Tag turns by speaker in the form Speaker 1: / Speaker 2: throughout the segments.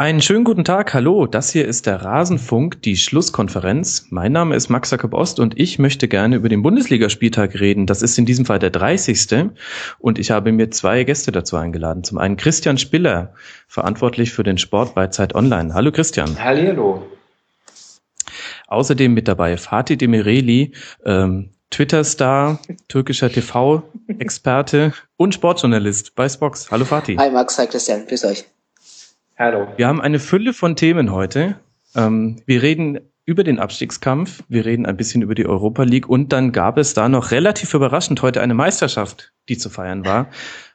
Speaker 1: Einen schönen guten Tag, hallo, das hier ist der Rasenfunk, die Schlusskonferenz. Mein Name ist Max Jakob Ost und ich möchte gerne über den Bundesligaspieltag reden. Das ist in diesem Fall der 30. Und ich habe mir zwei Gäste dazu eingeladen. Zum einen Christian Spiller, verantwortlich für den Sport bei Zeit Online. Hallo Christian.
Speaker 2: Hallo.
Speaker 1: Außerdem mit dabei Fatih Demireli, ähm, Twitter-Star, türkischer TV-Experte und Sportjournalist bei Spox. Hallo Fatih.
Speaker 3: Hi Max, hi Christian, grüß euch.
Speaker 1: Hallo. Wir haben eine Fülle von Themen heute. Ähm, wir reden über den Abstiegskampf, wir reden ein bisschen über die Europa League und dann gab es da noch relativ überraschend heute eine Meisterschaft, die zu feiern war.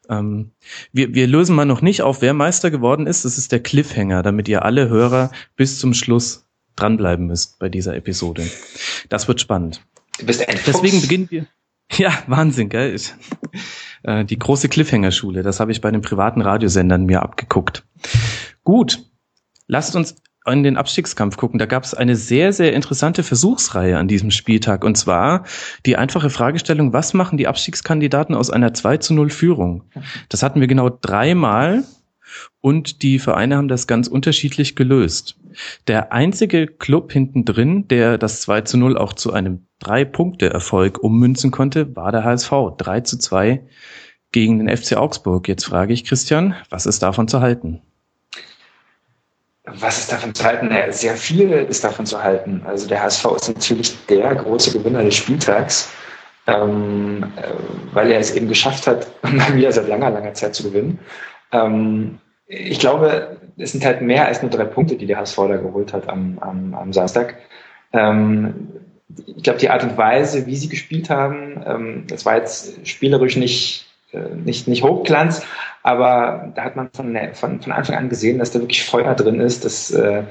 Speaker 1: Ähm, wir, wir lösen mal noch nicht auf, wer Meister geworden ist. Das ist der Cliffhanger, damit ihr alle Hörer bis zum Schluss dranbleiben müsst bei dieser Episode. Das wird spannend.
Speaker 2: Du bist ein
Speaker 1: Deswegen beginnen wir. Ja, Wahnsinn, gell? Ich, äh, die große Cliffhanger-Schule, das habe ich bei den privaten Radiosendern mir abgeguckt. Gut, lasst uns in den Abstiegskampf gucken. Da gab es eine sehr, sehr interessante Versuchsreihe an diesem Spieltag. Und zwar die einfache Fragestellung, was machen die Abstiegskandidaten aus einer 2 zu 0 Führung? Das hatten wir genau dreimal und die Vereine haben das ganz unterschiedlich gelöst. Der einzige Club hinten drin, der das 2 zu 0 auch zu einem Drei-Punkte-Erfolg ummünzen konnte, war der HSV. 3 zu 2 gegen den FC Augsburg. Jetzt frage ich Christian, was ist davon zu halten?
Speaker 2: Was ist davon zu halten? Ja, sehr viel ist davon zu halten. Also der HSV ist natürlich der große Gewinner des Spieltags, ähm, äh, weil er es eben geschafft hat, mal wieder seit langer, langer Zeit zu gewinnen. Ähm, ich glaube, es sind halt mehr als nur drei Punkte, die der HSV da geholt hat am, am, am Samstag. Ähm, ich glaube, die Art und Weise, wie sie gespielt haben, ähm, das war jetzt spielerisch nicht, nicht, nicht Hochglanz, aber da hat man von, von, von Anfang an gesehen, dass da wirklich Feuer drin ist, dass äh,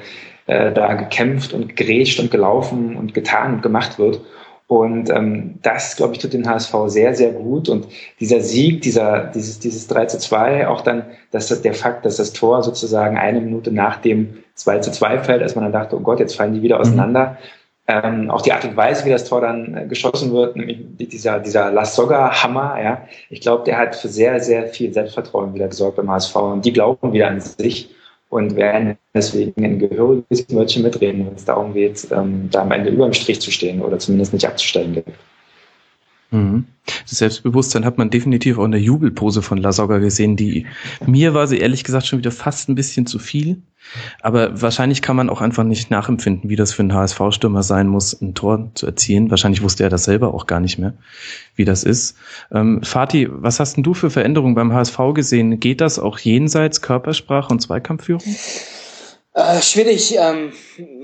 Speaker 2: äh, da gekämpft und gerätscht und gelaufen und getan und gemacht wird. Und ähm, das, glaube ich, tut den HSV sehr, sehr gut. Und dieser Sieg, dieser, dieses, dieses 3 zu 2, auch dann, dass das, der Fakt, dass das Tor sozusagen eine Minute nach dem 2 zu 2 fällt, als man dann dachte, oh Gott, jetzt fallen die wieder mhm. auseinander. Mhm. Ähm, auch die Art und Weise, wie das Tor dann äh, geschossen wird, nämlich dieser, dieser Lasogga-Hammer, ja, ich glaube, der hat für sehr, sehr viel Selbstvertrauen wieder gesorgt beim HSV. Und die glauben wieder an sich und werden deswegen ein gehöriges Wörtchen mitreden, wenn es darum geht, ähm, da am Ende über dem Strich zu stehen oder zumindest nicht abzusteigen.
Speaker 1: Mhm. Das Selbstbewusstsein hat man definitiv auch in der Jubelpose von Lasogga gesehen, die mir war sie ehrlich gesagt schon wieder fast ein bisschen zu viel. Aber wahrscheinlich kann man auch einfach nicht nachempfinden, wie das für einen HSV-Stürmer sein muss, ein Tor zu erzielen. Wahrscheinlich wusste er das selber auch gar nicht mehr, wie das ist. Ähm, Fatih, was hast denn du für Veränderungen beim HSV gesehen? Geht das auch jenseits Körpersprache und Zweikampfführung?
Speaker 3: Äh, schwierig. Ähm,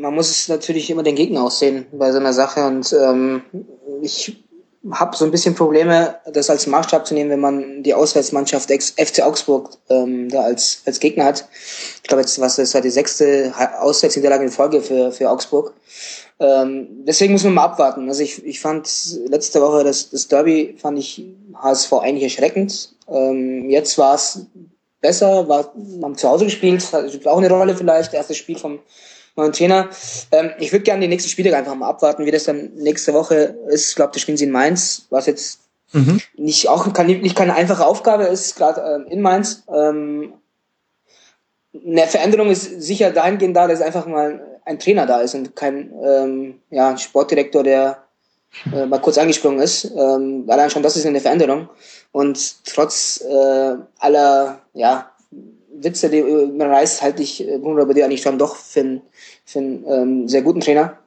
Speaker 3: man muss es natürlich immer den Gegner aussehen bei so einer Sache und ähm, ich habe so ein bisschen Probleme, das als Maßstab zu nehmen, wenn man die Auswärtsmannschaft FC Augsburg ähm, da als, als Gegner hat. Ich glaube, jetzt was das war die sechste Auswärtsniederlage in Folge für, für Augsburg. Ähm, deswegen muss man mal abwarten. Also ich, ich fand letzte Woche das, das Derby fand ich HSV eigentlich erschreckend. Ähm, jetzt war es besser, war, haben zu Hause gespielt, hat auch eine Rolle vielleicht, erstes Spiel vom neuen Trainer. Ähm, ich würde gerne die nächsten Spiele einfach mal abwarten, wie das dann nächste Woche ist. Ich glaube, da spielen sie in Mainz, was jetzt mhm. nicht auch kann, nicht keine einfache Aufgabe ist, gerade ähm, in Mainz. Ähm, eine Veränderung ist sicher dahingehend da, dass einfach mal ein Trainer da ist und kein ähm, ja, Sportdirektor, der äh, mal kurz angesprungen ist. Ähm, allein schon das ist eine Veränderung. Und trotz äh, aller ja, Witze, die man reißt, halte ich äh, Bruno Labbadia eigentlich schon doch für einen, für einen ähm, sehr guten Trainer.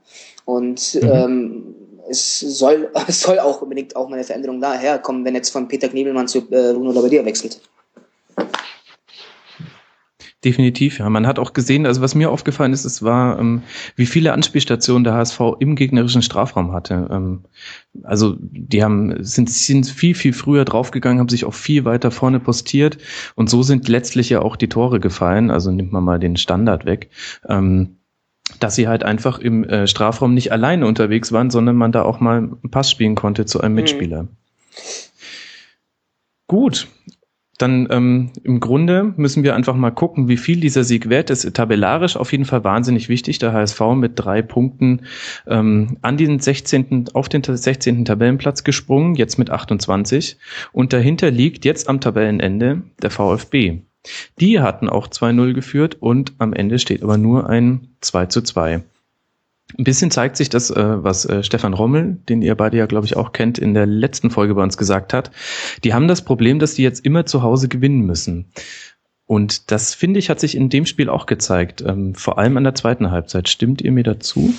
Speaker 3: Und mhm. ähm, es soll, es soll auch unbedingt auch mal eine Veränderung daherkommen, wenn jetzt von Peter Knebelmann zu äh, Bruno Labbadia wechselt.
Speaker 1: Definitiv, ja. Man hat auch gesehen, also was mir aufgefallen ist, es war, ähm, wie viele Anspielstationen der HSV im gegnerischen Strafraum hatte. Ähm, also die haben sind, sind viel, viel früher draufgegangen, haben sich auch viel weiter vorne postiert und so sind letztlich ja auch die Tore gefallen. Also nimmt man mal den Standard weg. Ähm, dass sie halt einfach im äh, Strafraum nicht alleine unterwegs waren, sondern man da auch mal einen Pass spielen konnte zu einem mhm. Mitspieler. Mhm. Gut, dann ähm, im Grunde müssen wir einfach mal gucken, wie viel dieser Sieg wert ist. Tabellarisch auf jeden Fall wahnsinnig wichtig. Der HSV mit drei Punkten ähm, an den 16. auf den 16. Tabellenplatz gesprungen, jetzt mit 28. Und dahinter liegt jetzt am Tabellenende der VfB. Die hatten auch 2-0 geführt und am Ende steht aber nur ein 2 zu 2. Ein bisschen zeigt sich das, äh, was äh, Stefan Rommel, den ihr beide ja, glaube ich, auch kennt, in der letzten Folge bei uns gesagt hat. Die haben das Problem, dass die jetzt immer zu Hause gewinnen müssen. Und das, finde ich, hat sich in dem Spiel auch gezeigt, ähm, vor allem an der zweiten Halbzeit. Stimmt ihr mir dazu?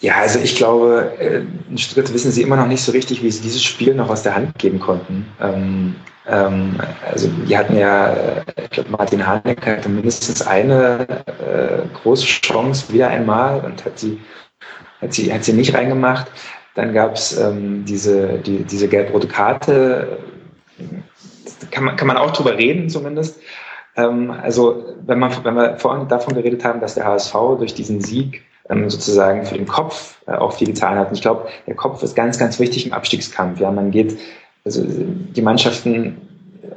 Speaker 2: Ja, also ich glaube, äh, in Stuttgart wissen sie immer noch nicht so richtig, wie sie dieses Spiel noch aus der Hand geben konnten. Ähm, ähm, also wir hatten ja, äh, ich glaube, Martin Haneck hatte mindestens eine äh, große Chance wieder einmal und hat sie, hat sie, hat sie nicht reingemacht. Dann gab es ähm, diese, die, diese gelb-rote Karte. Kann man, kann man auch drüber reden zumindest. Ähm, also wenn, man, wenn wir vorhin davon geredet haben, dass der HSV durch diesen Sieg sozusagen für den Kopf äh, auch viel getan hat. Und ich glaube, der Kopf ist ganz, ganz wichtig im Abstiegskampf. Ja, man geht, also die Mannschaften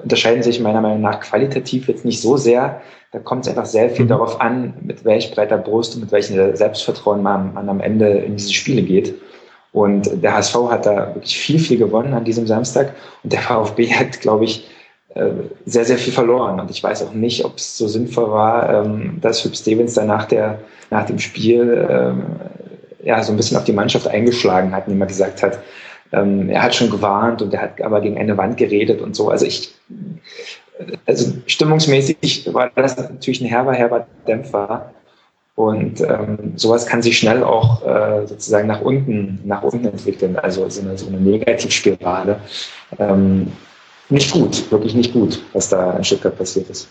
Speaker 2: unterscheiden sich meiner Meinung nach qualitativ jetzt nicht so sehr. Da kommt es einfach sehr viel mhm. darauf an, mit welch breiter Brust und mit welchem Selbstvertrauen man, man am Ende in diese Spiele geht. Und der HSV hat da wirklich viel, viel gewonnen an diesem Samstag. Und der VfB hat, glaube ich, sehr, sehr viel verloren. Und ich weiß auch nicht, ob es so sinnvoll war, ähm, dass Hüb Stevens dann nach, der, nach dem Spiel ähm, ja, so ein bisschen auf die Mannschaft eingeschlagen hat, indem er gesagt hat, ähm, er hat schon gewarnt und er hat aber gegen eine Wand geredet und so. Also ich, also stimmungsmäßig war das natürlich ein herber, herber Dämpfer. Und ähm, sowas kann sich schnell auch äh, sozusagen nach unten, nach unten entwickeln, also so eine, so eine Negativspirale. Ähm, nicht gut, wirklich nicht gut, was da in Stuttgart passiert ist.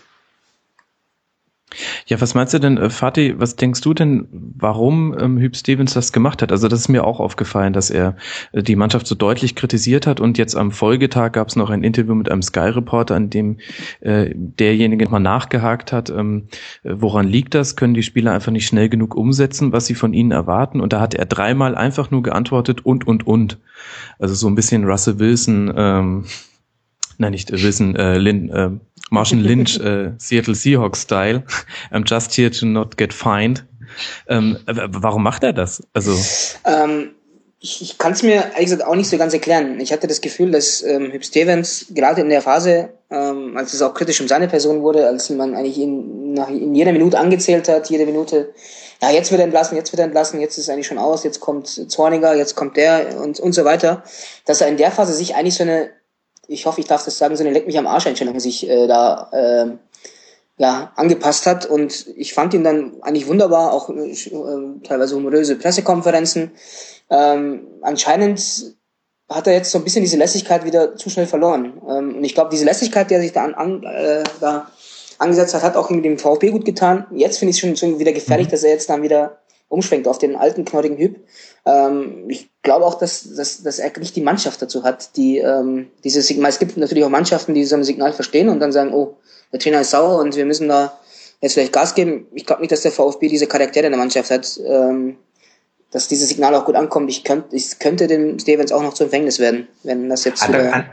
Speaker 1: Ja, was meinst du denn, äh, Fatih, was denkst du denn, warum ähm, Hüb Stevens das gemacht hat? Also das ist mir auch aufgefallen, dass er äh, die Mannschaft so deutlich kritisiert hat und jetzt am Folgetag gab es noch ein Interview mit einem Sky-Reporter, an dem äh, derjenige mal nachgehakt hat, ähm, äh, woran liegt das? Können die Spieler einfach nicht schnell genug umsetzen, was sie von ihnen erwarten? Und da hat er dreimal einfach nur geantwortet und, und, und. Also so ein bisschen Russell Wilson, ähm, nein, nicht äh, Wilson, äh, Lin, äh, Martian Lynch, äh, Seattle Seahawks Style. I'm just here to not get fined. Ähm, warum macht er das? Also
Speaker 3: ähm, ich, ich kann es mir ehrlich gesagt auch nicht so ganz erklären. Ich hatte das Gefühl, dass ähm, Hüb Stevens gerade in der Phase, ähm, als es auch kritisch um seine Person wurde, als man eigentlich ihn nach, in jeder Minute angezählt hat, jede Minute, ja, jetzt wird er entlassen, jetzt wird er entlassen, jetzt ist eigentlich schon aus, jetzt kommt Zorniger, jetzt kommt der und, und so weiter, dass er in der Phase sich eigentlich so eine ich hoffe, ich darf das sagen, so eine Leck mich am Arsch Einstellung sich äh, da äh, ja, angepasst hat. Und ich fand ihn dann eigentlich wunderbar, auch äh, teilweise humoröse Pressekonferenzen. Ähm, anscheinend hat er jetzt so ein bisschen diese Lässigkeit wieder zu schnell verloren. Ähm, und ich glaube, diese Lässigkeit, die er sich da, an, an, äh, da angesetzt hat, hat auch mit dem VfB gut getan. Jetzt finde ich es schon, schon wieder gefährlich, mhm. dass er jetzt dann wieder umschwenkt auf den alten knorrigen Hüb. Ähm, ich glaube auch, dass, dass, dass er nicht die Mannschaft dazu hat, die ähm, dieses Signal. Es gibt natürlich auch Mannschaften, die so ein Signal verstehen und dann sagen, oh, der Trainer ist sauer und wir müssen da jetzt vielleicht Gas geben. Ich glaube nicht, dass der VfB diese Charaktere in der Mannschaft hat, ähm, dass dieses Signal auch gut ankommt. Ich könnte, ich könnte dem Stevens auch noch zu Empfängnis werden, wenn das jetzt.
Speaker 2: Andere, an,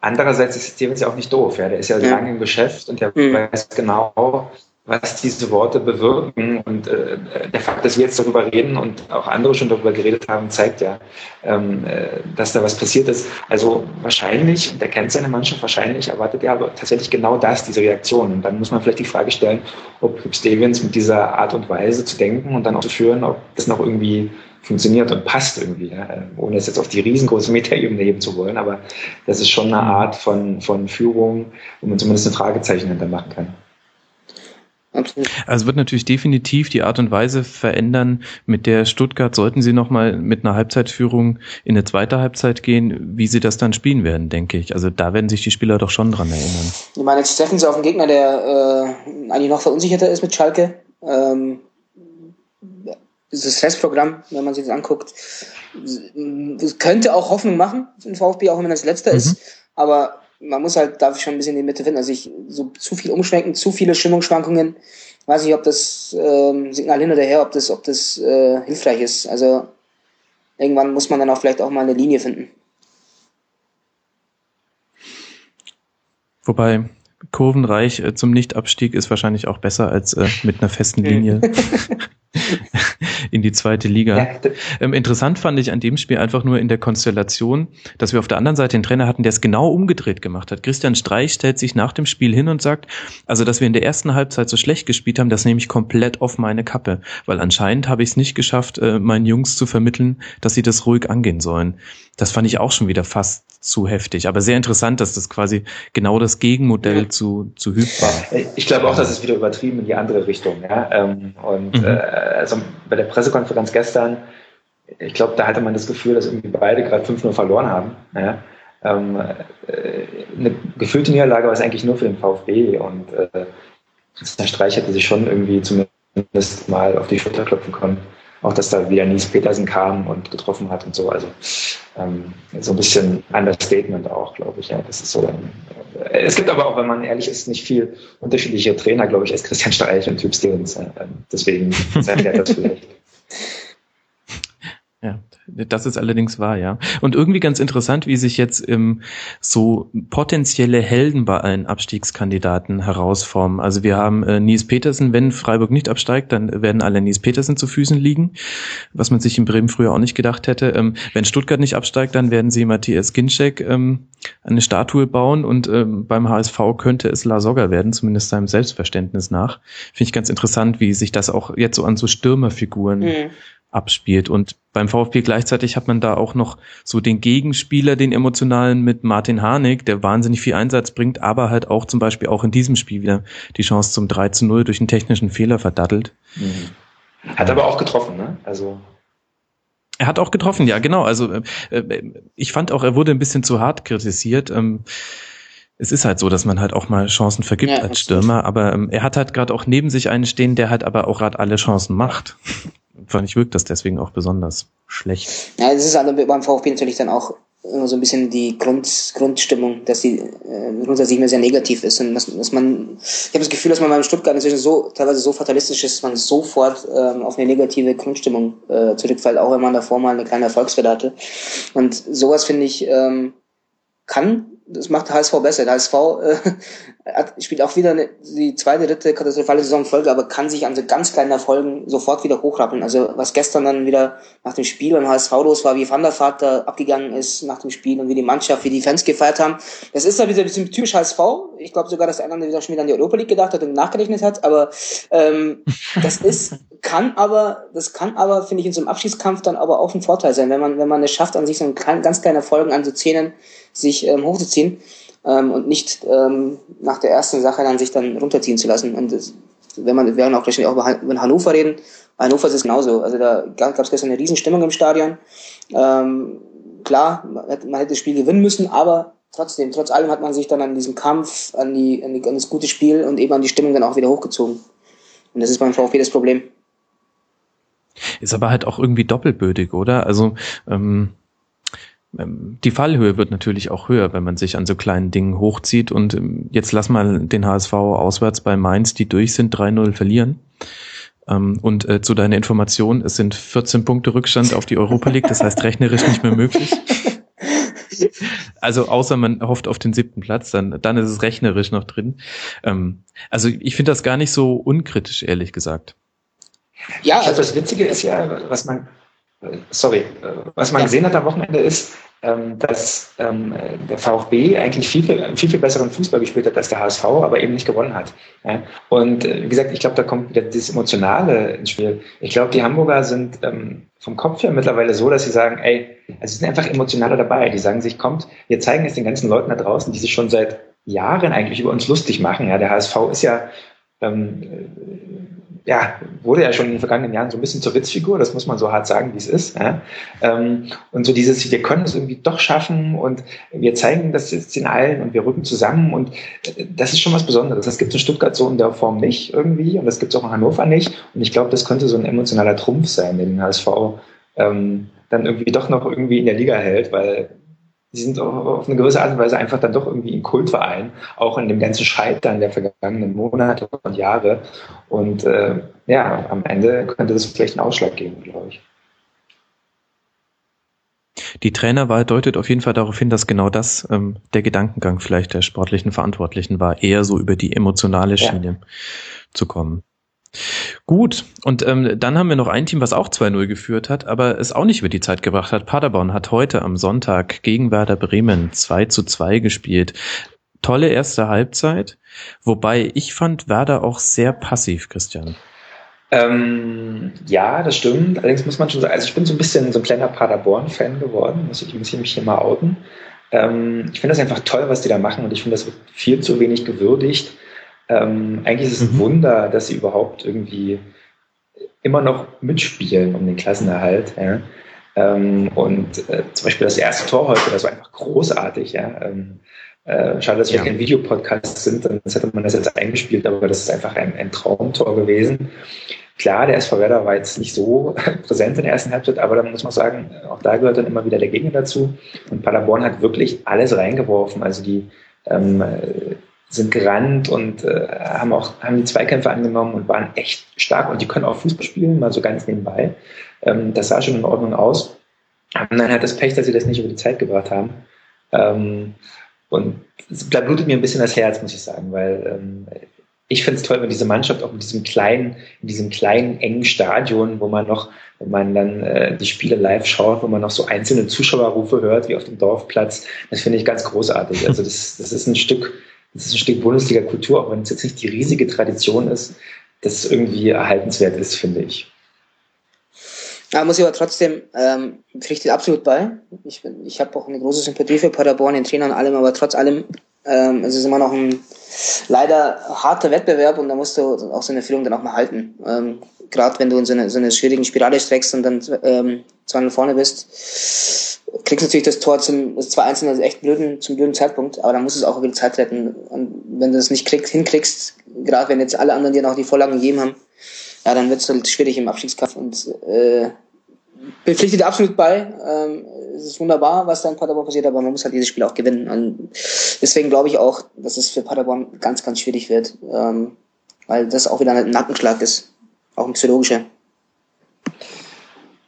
Speaker 2: andererseits ist Stevens ja auch nicht doof, ja. Der ist ja, ja. lange im Geschäft und der mhm. weiß genau, was diese Worte bewirken. Und äh, der Fakt, dass wir jetzt darüber reden und auch andere schon darüber geredet haben, zeigt ja, ähm, äh, dass da was passiert ist. Also wahrscheinlich, und er kennt seine Mannschaft, wahrscheinlich erwartet er aber tatsächlich genau das, diese Reaktion. Und dann muss man vielleicht die Frage stellen, ob Stevens mit dieser Art und Weise zu denken und dann auch zu führen, ob das noch irgendwie funktioniert und passt irgendwie, ja? ohne es jetzt auf die riesengroße Metaebene heben zu wollen, aber das ist schon eine Art von, von Führung, wo man zumindest ein Fragezeichen hinter machen kann.
Speaker 1: Absolut. Also wird natürlich definitiv die Art und Weise verändern, mit der Stuttgart, sollten sie nochmal mit einer Halbzeitführung in eine zweite Halbzeit gehen, wie sie das dann spielen werden, denke ich. Also da werden sich die Spieler doch schon dran erinnern.
Speaker 3: Ich meine, jetzt treffen sie auf einen Gegner, der äh, eigentlich noch verunsicherter ist mit Schalke. Ähm, das Restprogramm, wenn man sich das anguckt, könnte auch Hoffnung machen, im VfB, auch wenn das letzter mhm. ist. Aber man muss halt da schon ein bisschen in die Mitte finden. Also ich, so zu viel umschwenken, zu viele Stimmungsschwankungen. Weiß nicht, ob das ähm, Signal hin oder her, ob das, ob das äh, hilfreich ist. Also irgendwann muss man dann auch vielleicht auch mal eine Linie finden.
Speaker 1: Wobei kurvenreich äh, zum Nichtabstieg ist wahrscheinlich auch besser als äh, mit einer festen Linie. in die zweite Liga. Ja. Ähm, interessant fand ich an dem Spiel einfach nur in der Konstellation, dass wir auf der anderen Seite einen Trainer hatten, der es genau umgedreht gemacht hat. Christian Streich stellt sich nach dem Spiel hin und sagt, also dass wir in der ersten Halbzeit so schlecht gespielt haben, das nehme ich komplett auf meine Kappe, weil anscheinend habe ich es nicht geschafft, äh, meinen Jungs zu vermitteln, dass sie das ruhig angehen sollen. Das fand ich auch schon wieder fast zu heftig. Aber sehr interessant, dass das quasi genau das Gegenmodell ja. zu, zu Hüb war.
Speaker 2: Ich glaube auch, dass es wieder übertrieben in die andere Richtung. Ja? Ähm, und mhm. äh, also bei der Pressekonferenz gestern, ich glaube, da hatte man das Gefühl, dass irgendwie beide gerade 5-0 verloren haben. Ja? Ähm, äh, eine gefühlte Niederlage war es eigentlich nur für den VfB und äh, der Streich hätte sich schon irgendwie zumindest mal auf die Schulter klopfen können auch, dass da wieder Nies Petersen kam und getroffen hat und so. Also ähm, so ein bisschen Understatement auch, glaube ich. Ja, das ist so. Äh, es gibt aber auch, wenn man ehrlich ist, nicht viel unterschiedliche Trainer, glaube ich, als Christian Streich und Typ Stevens. Äh, deswegen sagt er das vielleicht.
Speaker 1: Das ist allerdings wahr, ja. Und irgendwie ganz interessant, wie sich jetzt ähm, so potenzielle Helden bei allen Abstiegskandidaten herausformen. Also wir haben äh, Nies Petersen, wenn Freiburg nicht absteigt, dann werden alle Nies Petersen zu Füßen liegen, was man sich in Bremen früher auch nicht gedacht hätte. Ähm, wenn Stuttgart nicht absteigt, dann werden sie Matthias Ginczek ähm, eine Statue bauen und ähm, beim HSV könnte es La Soga werden, zumindest seinem Selbstverständnis nach. Finde ich ganz interessant, wie sich das auch jetzt so an so Stürmerfiguren mhm abspielt. Und beim VfB gleichzeitig hat man da auch noch so den Gegenspieler, den emotionalen mit Martin Harnik, der wahnsinnig viel Einsatz bringt, aber halt auch zum Beispiel auch in diesem Spiel wieder die Chance zum 3 zu 0 durch einen technischen Fehler verdattelt.
Speaker 2: Mhm. Hat aber auch getroffen, ne? Also
Speaker 1: er hat auch getroffen, ja, genau. Also äh, äh, ich fand auch, er wurde ein bisschen zu hart kritisiert. Ähm, es ist halt so, dass man halt auch mal Chancen vergibt ja, als Stürmer, aber ähm, er hat halt gerade auch neben sich einen stehen, der halt aber auch gerade alle Chancen macht fand ich wirkt das deswegen auch besonders schlecht.
Speaker 3: Ja, das ist also beim VfB natürlich dann auch immer so ein bisschen die Grund, Grundstimmung, dass die äh, grundsätzlich immer sehr negativ ist und dass, dass man, ich habe das Gefühl, dass man beim Stuttgart inzwischen so teilweise so fatalistisch ist, dass man sofort ähm, auf eine negative Grundstimmung äh, zurückfällt, auch wenn man davor mal eine kleine Erfolgswelle hatte. Und sowas finde ich ähm, kann das macht der HSV besser. Der HSV äh, hat, spielt auch wieder eine, die zweite, dritte katastrophale Saisonfolge, aber kann sich an so ganz kleinen Erfolgen sofort wieder hochrappeln. Also was gestern dann wieder nach dem Spiel beim HSV los war, wie Van der Vaart da abgegangen ist nach dem Spiel und wie die Mannschaft, wie die Fans gefeiert haben. Das ist da wieder ein bisschen typisch HSV. Ich glaube sogar, dass der andere wieder schon wieder an die Europa League gedacht hat und nachgerechnet hat, aber ähm, das ist, kann aber, das kann aber, finde ich, in so einem Abschiedskampf dann aber auch ein Vorteil sein, wenn man, wenn man es schafft, an sich so ein ganz kleine Erfolgen an so Zähnen sich ähm, hochzuziehen ähm, und nicht ähm, nach der ersten Sache dann sich dann runterziehen zu lassen. Und das, wenn man, wir werden auch gleich auch über Hannover reden. Hannover ist es genauso. Also da gab es gestern eine Riesenstimmung im Stadion. Ähm, klar, man hätte, das Spiel gewinnen müssen, aber trotzdem, trotz allem hat man sich dann an diesem Kampf, an, die, an, die, an das gute Spiel und eben an die Stimmung dann auch wieder hochgezogen. Und das ist beim VfB das Problem.
Speaker 1: Ist aber halt auch irgendwie doppelbödig, oder? Also ähm, die Fallhöhe wird natürlich auch höher, wenn man sich an so kleinen Dingen hochzieht. Und ähm, jetzt lass mal den HSV auswärts bei Mainz, die durch sind, 3-0 verlieren. Ähm, und äh, zu deiner Information, es sind 14 Punkte Rückstand auf die Europa League, das heißt rechnerisch nicht mehr möglich. Also außer man hofft auf den siebten Platz, dann, dann ist es rechnerisch noch drin. also ich finde das gar nicht so unkritisch, ehrlich gesagt.
Speaker 2: Ja, also das Witzige ist ja, was man sorry, äh, was man gesehen hat am Wochenende ist, ähm, dass ähm, der VfB eigentlich viel, viel, viel, besseren Fußball gespielt hat als der HSV, aber eben nicht gewonnen hat. Und äh, wie gesagt, ich glaube, da kommt wieder das Emotionale ins Spiel. Ich glaube, die Hamburger sind ähm, vom Kopf her mittlerweile so, dass sie sagen, ey, also sie sind einfach emotionaler dabei. Die sagen sich, kommt, wir zeigen es den ganzen Leuten da draußen, die sich schon seit Jahren eigentlich über uns lustig machen. Ja, der HSV ist ja ähm, ja, wurde ja schon in den vergangenen Jahren so ein bisschen zur Witzfigur, das muss man so hart sagen, wie es ist. Ja? Ähm, und so dieses, wir können es irgendwie doch schaffen und wir zeigen das jetzt in allen und wir rücken zusammen und äh, das ist schon was Besonderes. Das gibt es in Stuttgart so in der Form nicht irgendwie und das gibt es auch in Hannover nicht. Und ich glaube, das könnte so ein emotionaler Trumpf sein, den HSV ähm, dann irgendwie doch noch irgendwie in der Liga hält, weil sie sind auf eine gewisse Art und Weise einfach dann doch irgendwie ein Kultverein, auch in dem ganzen Scheitern der vergangenen Monate und Jahre. Und äh, ja, am Ende könnte das vielleicht einen Ausschlag geben, glaube ich.
Speaker 1: Die Trainerwahl deutet auf jeden Fall darauf hin, dass genau das ähm, der Gedankengang vielleicht der sportlichen Verantwortlichen war, eher so über die emotionale Schiene ja. zu kommen. Gut, und ähm, dann haben wir noch ein Team, was auch 2-0 geführt hat, aber es auch nicht über die Zeit gebracht hat. Paderborn hat heute am Sonntag gegen Werder Bremen 2 zu 2 gespielt. Tolle erste Halbzeit, wobei ich fand Werder auch sehr passiv, Christian.
Speaker 2: Ähm, ja, das stimmt. Allerdings muss man schon sagen, also ich bin so ein bisschen so ein kleiner Paderborn-Fan geworden, muss ich, muss ich mich hier mal outen. Ähm, ich finde das einfach toll, was die da machen und ich finde, das viel zu wenig gewürdigt. Ähm, eigentlich ist es ein mhm. Wunder, dass sie überhaupt irgendwie immer noch mitspielen um den Klassenerhalt. Ja. Ähm, und äh, zum Beispiel das erste Tor heute, das war einfach großartig. Ja. Ähm, äh, schade, dass wir ja. kein Videopodcast sind, sonst hätte man das jetzt eingespielt, aber das ist einfach ein, ein Traumtor gewesen. Klar, der SV Werder war jetzt nicht so präsent in der ersten Halbzeit, aber dann muss man sagen, auch da gehört dann immer wieder der Gegner dazu. Und Paderborn hat wirklich alles reingeworfen. Also die ähm, sind gerannt und äh, haben auch haben die Zweikämpfe angenommen und waren echt stark und die können auch Fußball spielen, mal so ganz nebenbei. Ähm, das sah schon in Ordnung aus. Und dann hat das Pech, dass sie das nicht über die Zeit gebracht haben. Ähm, und da blutet mir ein bisschen das Herz, muss ich sagen, weil ähm, ich finde es toll, wenn diese Mannschaft auch mit diesem kleinen, in diesem kleinen, engen Stadion, wo man noch, wenn man dann äh, die Spiele live schaut, wo man noch so einzelne Zuschauerrufe hört, wie auf dem Dorfplatz, das finde ich ganz großartig. Also das, das ist ein Stück, das ist ein Stück Bundesliga-Kultur, auch wenn es jetzt nicht die riesige Tradition ist, das irgendwie erhaltenswert ist, finde ich.
Speaker 3: Ja, muss ich aber trotzdem, ähm, pflichtet absolut bei. Ich, ich habe auch eine große Sympathie für Paderborn, den Trainer und allem, aber trotz allem, ähm, es ist immer noch ein leider harter Wettbewerb und da musst du auch so eine Führung dann auch mal halten. Ähm, Gerade wenn du in so eine, so eine schwierigen Spirale streckst und dann ähm, 2 vorne bist, kriegst natürlich das Tor zum das 2-1 also echt blöden, zum blöden Zeitpunkt, aber dann musst du es auch über die Zeit retten. Und wenn du das nicht kriegst, hinkriegst, gerade wenn jetzt alle anderen dir noch die Vorlagen gegeben haben, ja, dann wird es halt schwierig im Abstiegskampf und äh, bepflichtet absolut bei. Ähm, es ist wunderbar, was da in Paderborn passiert, aber man muss halt dieses Spiel auch gewinnen. Und deswegen glaube ich auch, dass es für Paderborn ganz, ganz schwierig wird, ähm, weil das auch wieder ein Nackenschlag ist, auch ein psychologischer.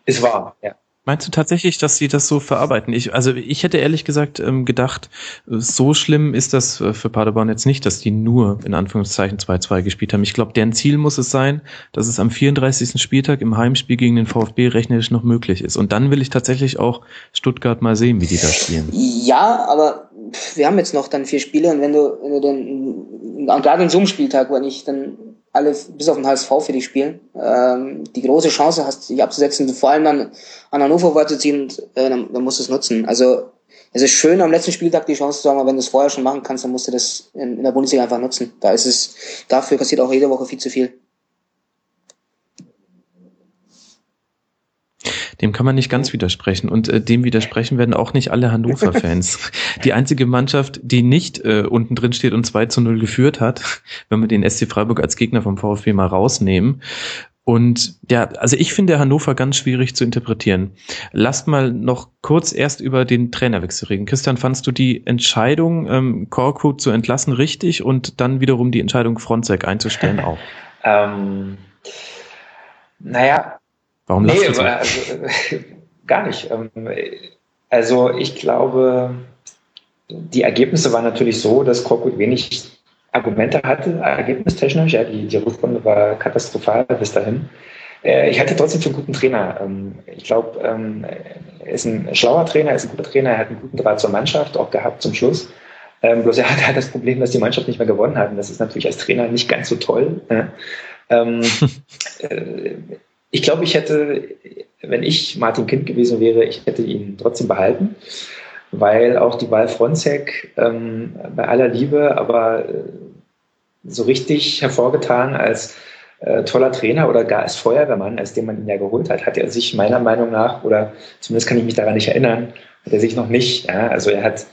Speaker 2: Ist wahr, ja.
Speaker 1: Meinst du tatsächlich, dass sie das so verarbeiten? Ich, also ich hätte ehrlich gesagt ähm, gedacht, so schlimm ist das äh, für Paderborn jetzt nicht, dass die nur in Anführungszeichen 2-2 gespielt haben. Ich glaube, deren Ziel muss es sein, dass es am 34. Spieltag im Heimspiel gegen den VfB rechnerisch noch möglich ist. Und dann will ich tatsächlich auch Stuttgart mal sehen, wie die da spielen.
Speaker 3: Ja, aber wir haben jetzt noch dann vier Spiele und wenn du, wenn du dann, gerade in so einem Spieltag, wenn ich dann alle bis auf den HSV für dich spielen, ähm, die große Chance hast, dich abzusetzen, vor allem dann an Hannover weiterzuziehen, äh, dann, dann musst du es nutzen. Also es ist schön, am letzten Spieltag die Chance zu haben, aber wenn du es vorher schon machen kannst, dann musst du das in, in der Bundesliga einfach nutzen. Da ist es, dafür passiert auch jede Woche viel zu viel.
Speaker 1: Dem kann man nicht ganz widersprechen. Und äh, dem widersprechen werden auch nicht alle Hannover-Fans. die einzige Mannschaft, die nicht äh, unten drin steht und 2 zu 0 geführt hat, wenn wir den SC Freiburg als Gegner vom VfB mal rausnehmen. Und ja, also ich finde Hannover ganz schwierig zu interpretieren. Lasst mal noch kurz erst über den Trainerwechsel reden. Christian, fandst du die Entscheidung, ähm, Korkut zu entlassen, richtig und dann wiederum die Entscheidung, Fronzek einzustellen auch?
Speaker 2: ähm, naja,
Speaker 1: Warum
Speaker 2: nee, also, gar nicht. Ähm, also ich glaube, die Ergebnisse waren natürlich so, dass Korkut wenig Argumente hatte, ergebnistechnisch. Ja, die, die Rückrunde war katastrophal bis dahin. Äh, ich hatte trotzdem für einen guten Trainer. Ähm, ich glaube, ähm, er ist ein schlauer Trainer, er ist ein guter Trainer, er hat einen guten Draht zur Mannschaft auch gehabt zum Schluss. bloß er hatte halt das Problem, dass die Mannschaft nicht mehr gewonnen hat. Und das ist natürlich als Trainer nicht ganz so toll. Ne? Äh, ich glaube, ich hätte, wenn ich Martin Kind gewesen wäre, ich hätte ihn trotzdem behalten, weil auch die Wahl Fronzek ähm, bei aller Liebe, aber äh, so richtig hervorgetan als äh, toller Trainer oder gar als Feuerwehrmann, als den man ihn ja geholt hat, hat er sich meiner Meinung nach, oder zumindest kann ich mich daran nicht erinnern, hat er sich noch nicht. Ja, also er hat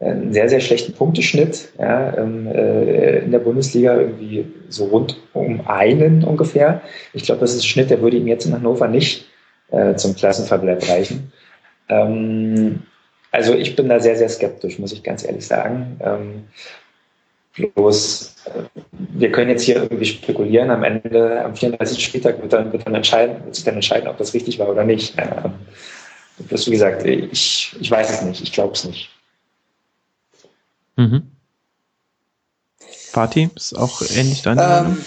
Speaker 2: einen sehr, sehr schlechten Punkteschnitt ja, äh, in der Bundesliga, irgendwie so rund um einen ungefähr. Ich glaube, das ist ein Schnitt, der würde ihm jetzt in Hannover nicht äh, zum Klassenverbleib reichen. Ähm, also ich bin da sehr, sehr skeptisch, muss ich ganz ehrlich sagen. Ähm, bloß, äh, wir können jetzt hier irgendwie spekulieren, am Ende, am 34. Spieltag wird dann, wird dann entscheiden, wird sich dann entscheiden, ob das richtig war oder nicht. Ähm, bloß wie gesagt, ich, ich weiß es nicht, ich glaube es nicht.
Speaker 1: Mhm. Fatih, ist auch ähnlich deine ähm,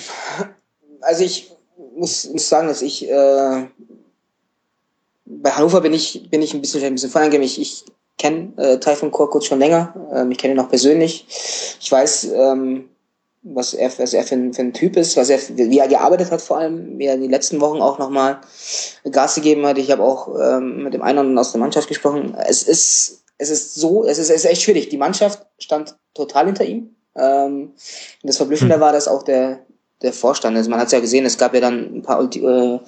Speaker 3: Also ich muss, muss sagen, dass ich äh, bei Hannover bin ich bin ich ein bisschen ein bisschen voreingegangen. Ich, ich kenne äh, Taifun Korkut schon länger. Ähm, ich kenne ihn auch persönlich. Ich weiß, ähm, was er, was er für, ein, für ein Typ ist, was er, wie er gearbeitet hat vor allem, wie er in den letzten Wochen auch nochmal Gas gegeben hat. Ich habe auch ähm, mit dem einen aus der Mannschaft gesprochen. Es ist, es ist so, es ist, es ist echt schwierig. Die Mannschaft stand total hinter ihm. Ähm, das Verblüffende hm. war, dass auch der, der Vorstand, also man hat es ja gesehen, es gab ja dann ein paar, äh,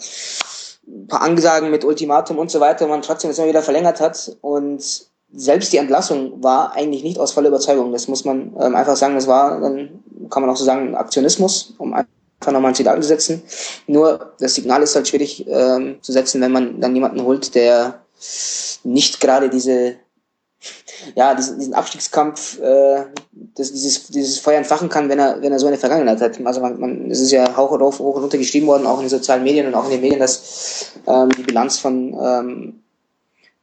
Speaker 3: ein paar Ansagen mit Ultimatum und so weiter, man trotzdem es immer wieder verlängert hat und selbst die Entlassung war eigentlich nicht aus voller Überzeugung. Das muss man ähm, einfach sagen. Das war, dann kann man auch so sagen, Aktionismus, um einfach nochmal ein Signal zu setzen. Nur das Signal ist halt schwierig ähm, zu setzen, wenn man dann jemanden holt, der nicht gerade diese ja, diesen, diesen Abstiegskampf, äh, das, dieses, dieses Feuer entfachen kann, wenn er, wenn er so eine Vergangenheit hat. Also man, man es ist ja hoch und, hoch und runter geschrieben worden, auch in den sozialen Medien und auch in den Medien, dass ähm, die Bilanz von ähm,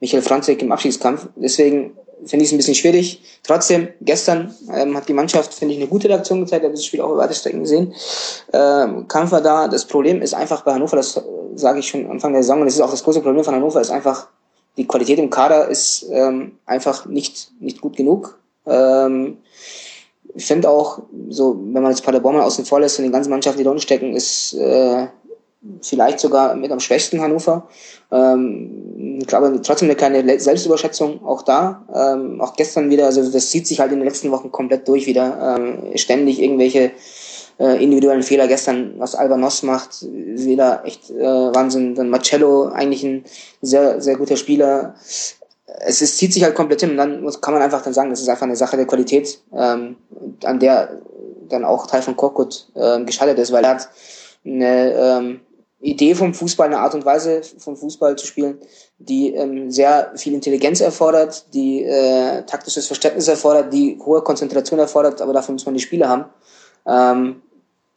Speaker 3: Michael Franzek im Abstiegskampf. Deswegen finde ich es ein bisschen schwierig. Trotzdem, gestern ähm, hat die Mannschaft, finde ich, eine gute Reaktion gezeigt. Ich habe das Spiel auch über weite Strecken gesehen. Ähm, Kampf war da. Das Problem ist einfach bei Hannover, das sage ich schon Anfang der Saison, und das ist auch das große Problem von Hannover, ist einfach, die Qualität im Kader ist ähm, einfach nicht, nicht gut genug. Ähm, ich finde auch, so, wenn man jetzt Paderborn mal außen vor lässt und die ganzen Mannschaften, die da stecken, ist äh, vielleicht sogar mit am schwächsten Hannover. Ähm, ich glaube trotzdem eine kleine Selbstüberschätzung auch da. Ähm, auch gestern wieder, also das zieht sich halt in den letzten Wochen komplett durch wieder. Ähm, ständig irgendwelche äh, individuellen Fehler. Gestern, was Albanos macht, wieder echt äh, Wahnsinn. Dann Marcello, eigentlich ein sehr, sehr guter Spieler. Es, es zieht sich halt komplett hin und dann muss, kann man einfach dann sagen, das ist einfach eine Sache der Qualität, ähm, an der dann auch Teil von Korkut äh, gescheitert ist, weil er hat eine ähm, Idee vom Fußball, eine Art und Weise vom Fußball zu spielen, die ähm, sehr viel Intelligenz erfordert, die äh, taktisches Verständnis erfordert, die hohe Konzentration erfordert, aber dafür muss man die Spiele haben. Ähm,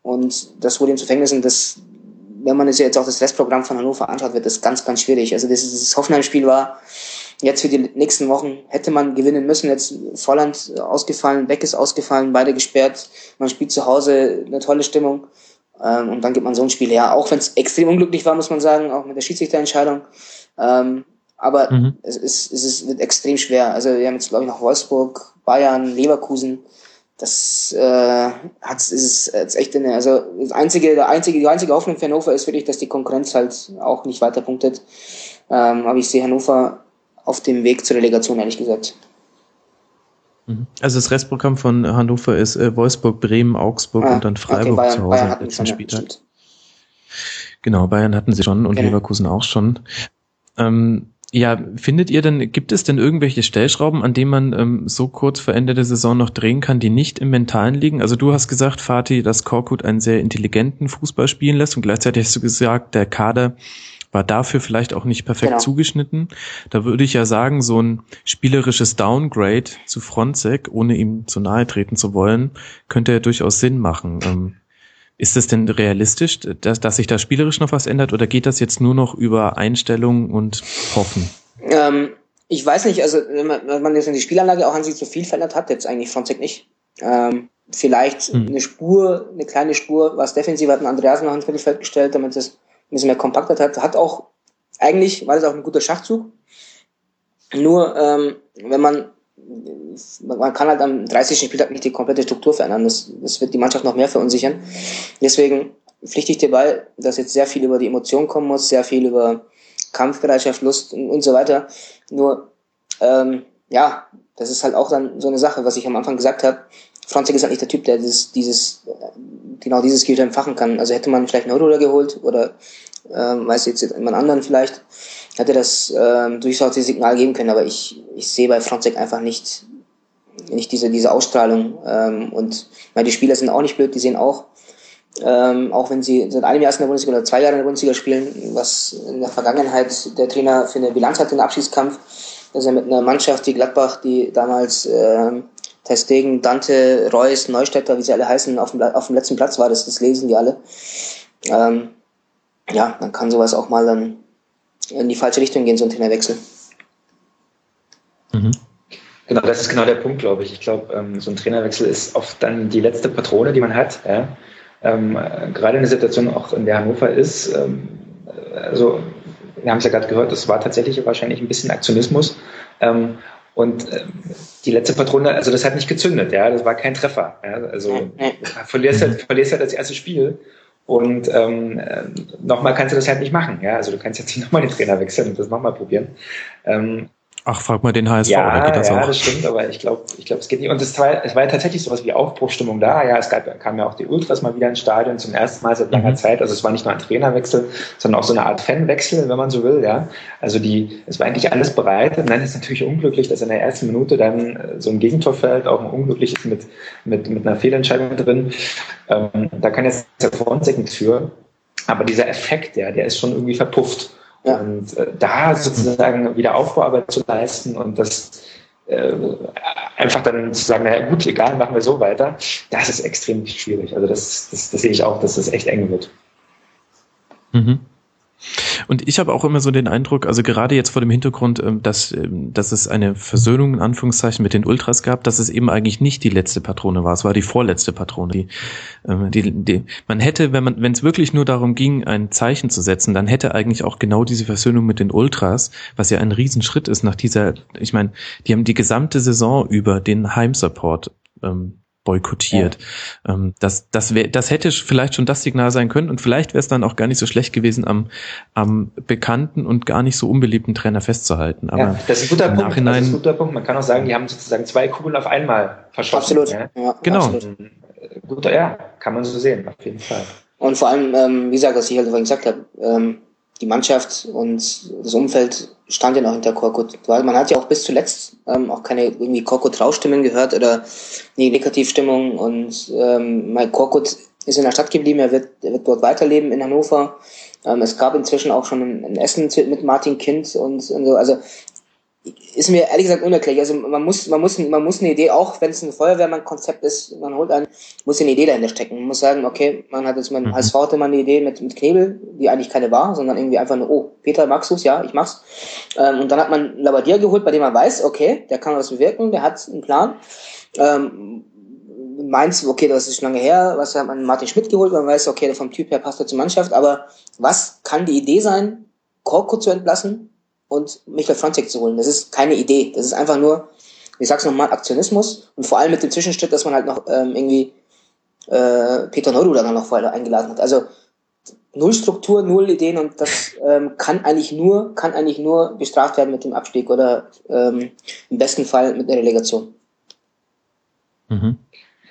Speaker 3: und das wurde ihm zu und das, wenn man sich jetzt auch das Restprogramm von Hannover anschaut, wird das ganz, ganz schwierig. Also das, das Hoffenheim-Spiel war jetzt für die nächsten Wochen, hätte man gewinnen müssen. Jetzt Volland ausgefallen, Beck ist ausgefallen, beide gesperrt. Man spielt zu Hause, eine tolle Stimmung. Ähm, und dann gibt man so ein Spiel her. Auch wenn es extrem unglücklich war, muss man sagen, auch mit der Schiedsrichterentscheidung. Ähm, aber mhm. es, ist, es ist, wird extrem schwer. Also wir haben jetzt, glaube ich, noch Wolfsburg, Bayern, Leverkusen. Das äh, hat ist, ist echt eine, also das einzige, der einzige, die einzige Hoffnung für Hannover ist wirklich, dass die Konkurrenz halt auch nicht weiter punktet. Ähm, aber ich sehe Hannover auf dem Weg zur Relegation, ehrlich gesagt.
Speaker 1: Mhm. Also das Restprogramm von Hannover ist äh, Wolfsburg, Bremen, Augsburg ah, und dann Freiburg okay, Bayern, zu Hause Bayern letzten Spieltag. Genau, Bayern hatten sie schon und genau. Leverkusen auch schon. Ähm, ja, findet ihr denn, gibt es denn irgendwelche Stellschrauben, an denen man ähm, so kurz vor Ende der Saison noch drehen kann, die nicht im Mentalen liegen? Also du hast gesagt, Fatih, dass Korkut einen sehr intelligenten Fußball spielen lässt und gleichzeitig hast du gesagt, der Kader war dafür vielleicht auch nicht perfekt genau. zugeschnitten. Da würde ich ja sagen, so ein spielerisches Downgrade zu Fronzek, ohne ihm zu nahe treten zu wollen, könnte ja durchaus Sinn machen. Ähm, ist es denn realistisch, dass, dass sich da spielerisch noch was ändert oder geht das jetzt nur noch über Einstellungen und Hoffen?
Speaker 3: Ähm, ich weiß nicht, also wenn man, jetzt in die Spielanlage auch an sich so viel verändert hat, jetzt eigentlich Fronzek nicht. Ähm, vielleicht hm. eine Spur, eine kleine Spur, was defensiv hat ein Andreas noch ins Mittelfeld gestellt, damit es ein bisschen mehr Kompaktheit hat. Hat auch, eigentlich war das auch ein guter Schachzug. Nur, ähm, wenn man, man kann halt am 30. Spieltag nicht die komplette Struktur verändern. Das, das wird die Mannschaft noch mehr verunsichern. Deswegen pflichte ich dir bei, dass jetzt sehr viel über die Emotionen kommen muss, sehr viel über Kampfbereitschaft, Lust und, und so weiter. Nur, ähm, ja, das ist halt auch dann so eine Sache, was ich am Anfang gesagt habe. Franzig ist halt nicht der Typ, der dieses, dieses genau dieses Skill entfachen kann. Also hätte man vielleicht einen Ruder geholt oder ähm, weiß jetzt jemand anderen vielleicht, hätte das ähm, durchaus das Signal geben können, aber ich, ich sehe bei Fronzek einfach nicht, nicht diese, diese Ausstrahlung. Ähm, und weil die Spieler sind auch nicht blöd, die sehen auch, ähm, auch wenn sie seit einem Jahr in der Bundesliga oder zwei Jahre in der Bundesliga spielen, was in der Vergangenheit der Trainer für eine Bilanz hatte, den Abschiedskampf, dass er mit einer Mannschaft, die Gladbach, die damals ähm, Testegen, Dante, Reus, Neustädter, wie sie alle heißen, auf dem, auf dem letzten Platz war, das, das lesen die alle. Ähm, ja, dann kann sowas auch mal dann in die falsche Richtung gehen, so ein Trainerwechsel.
Speaker 2: Mhm. Genau, das ist genau der Punkt, glaube ich. Ich glaube, ähm, so ein Trainerwechsel ist oft dann die letzte Patrone, die man hat. Ja? ähm, gerade in der Situation auch in der Hannover ist, ähm, also wir haben es ja gerade gehört, das war tatsächlich wahrscheinlich ein bisschen Aktionismus. Ähm, und äh, die letzte Patrone, also das hat nicht gezündet, ja, das war kein Treffer. Ja, also verlierst halt, verlierst halt das erste Spiel und ähm, äh, nochmal kannst du das halt nicht machen. Ja, also du kannst jetzt nicht nochmal den Trainer wechseln und das nochmal probieren. Ähm,
Speaker 1: Ach, frag mal den HSV,
Speaker 2: ja, geht das ja, auch? das stimmt, aber ich glaube, ich glaube, es geht nicht. Und es war, es war ja tatsächlich sowas wie Aufbruchstimmung da. Ja, es gab, kam ja auch die Ultras mal wieder ins Stadion zum ersten Mal seit langer mhm. Zeit. Also es war nicht nur ein Trainerwechsel, sondern auch so eine Art Fanwechsel, wenn man so will. Ja, also die, es war eigentlich alles bereit. Und dann ist es natürlich unglücklich, dass in der ersten Minute dann äh, so ein Gegentor fällt, auch ein unglückliches mit mit mit einer Fehlentscheidung drin. Ähm, da kann jetzt der Frontsek nichts für. Aber dieser Effekt, ja, der ist schon irgendwie verpufft. Ja. Und äh, da sozusagen wieder Aufbauarbeit zu leisten und das äh, einfach dann zu sagen, naja gut, egal, machen wir so weiter, das ist extrem schwierig. Also das, das, das sehe ich auch, dass das echt eng wird.
Speaker 1: Mhm. Und ich habe auch immer so den Eindruck, also gerade jetzt vor dem Hintergrund, ähm, dass, ähm, dass es eine Versöhnung in Anführungszeichen mit den Ultras gab, dass es eben eigentlich nicht die letzte Patrone war, es war die vorletzte Patrone. Die, ähm, die, die, man hätte, wenn man, wenn es wirklich nur darum ging, ein Zeichen zu setzen, dann hätte eigentlich auch genau diese Versöhnung mit den Ultras, was ja ein Riesenschritt ist nach dieser, ich meine, die haben die gesamte Saison über den Heimsupport boykottiert. Ja. Ähm, das, das, wär, das hätte vielleicht schon das Signal sein können und vielleicht wäre es dann auch gar nicht so schlecht gewesen, am, am bekannten und gar nicht so unbeliebten Trainer festzuhalten. Aber
Speaker 2: ja, das ist ein guter Punkt. Nachhinein, das ist ein guter Punkt. Man kann auch sagen, die haben sozusagen zwei Kugeln auf einmal verschossen.
Speaker 3: Absolut. Ja,
Speaker 1: ja genau.
Speaker 2: Absolut. Guter, ja, kann man so sehen, auf jeden Fall.
Speaker 3: Und vor allem, ähm, wie gesagt, was ich halt vorhin gesagt habe, ähm, die Mannschaft und das Umfeld stand ja noch hinter Korkut. Man hat ja auch bis zuletzt ähm, auch keine irgendwie Korkut-Traustimmen gehört oder nie Negativstimmung und ähm, Korkut ist in der Stadt geblieben, er wird, er wird dort weiterleben in Hannover. Ähm, es gab inzwischen auch schon ein Essen mit Martin Kind und, und so. Also ist mir ehrlich gesagt unerklärlich. Also man muss, man muss, man muss eine Idee, auch wenn es ein Feuerwehrmann-Konzept ist, man holt einen, muss eine Idee dahinter stecken. Man muss sagen, okay, man hat jetzt mal mhm. als hatte man eine Idee mit, mit Knebel, die eigentlich keine war, sondern irgendwie einfach nur, oh, Peter, magst du's? Ja, ich mach's. Ähm, und dann hat man Labadier geholt, bei dem man weiß, okay, der kann was bewirken, der hat einen Plan. Ähm, meinst, okay, das ist schon lange her, was hat man Martin Schmidt geholt, man weiß, okay, vom Typ her passt er zur Mannschaft, aber was kann die Idee sein, Korko zu entlassen, und Michael Frontek zu holen. Das ist keine Idee. Das ist einfach nur, ich sag's nochmal, Aktionismus und vor allem mit dem Zwischenschritt, dass man halt noch ähm, irgendwie äh, Peter Neuruhr dann noch vorher eingeladen hat. Also null Struktur, null Ideen und das ähm, kann eigentlich nur, kann eigentlich nur bestraft werden mit dem Abstieg oder ähm, im besten Fall mit einer Relegation.
Speaker 2: Mhm.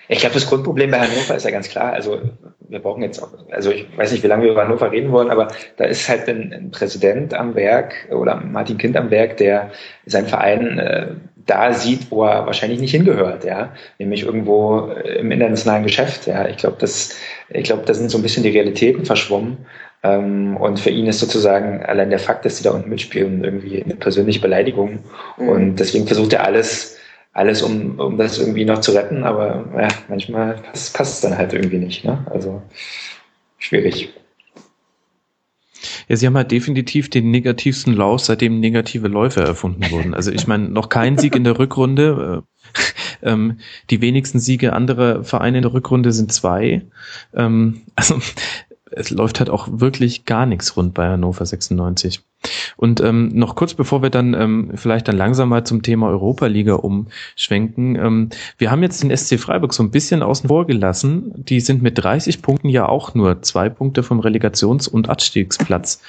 Speaker 2: Ich glaube, das Grundproblem bei Hannover ist ja ganz klar. Also wir brauchen jetzt auch, also ich weiß nicht, wie lange wir über Hannover reden wollen, aber da ist halt ein, ein Präsident am Werk oder Martin Kind am Werk, der seinen Verein äh, da sieht, wo er wahrscheinlich nicht hingehört, ja, nämlich irgendwo äh, im internationalen Geschäft. Ja, ich glaube, das, ich glaube, da sind so ein bisschen die Realitäten verschwommen. Ähm, und für ihn ist sozusagen allein der Fakt, dass sie da unten mitspielen, irgendwie eine persönliche Beleidigung. Mhm. Und deswegen versucht er alles alles, um, um das irgendwie noch zu retten, aber ja, manchmal passt, es dann halt irgendwie nicht. Ne? Also schwierig.
Speaker 1: Ja, sie haben halt definitiv den negativsten Lauf, seitdem negative Läufe erfunden wurden. Also ich meine, noch kein Sieg in der Rückrunde. Äh, ähm, die wenigsten Siege anderer Vereine in der Rückrunde sind zwei. Ähm, also es läuft halt auch wirklich gar nichts rund bei Hannover 96. Und ähm, noch kurz bevor wir dann ähm, vielleicht dann langsam mal zum Thema Europa-Liga umschwenken. Ähm, wir haben jetzt den SC Freiburg so ein bisschen außen vor gelassen. Die sind mit 30 Punkten ja auch nur zwei Punkte vom Relegations- und Abstiegsplatz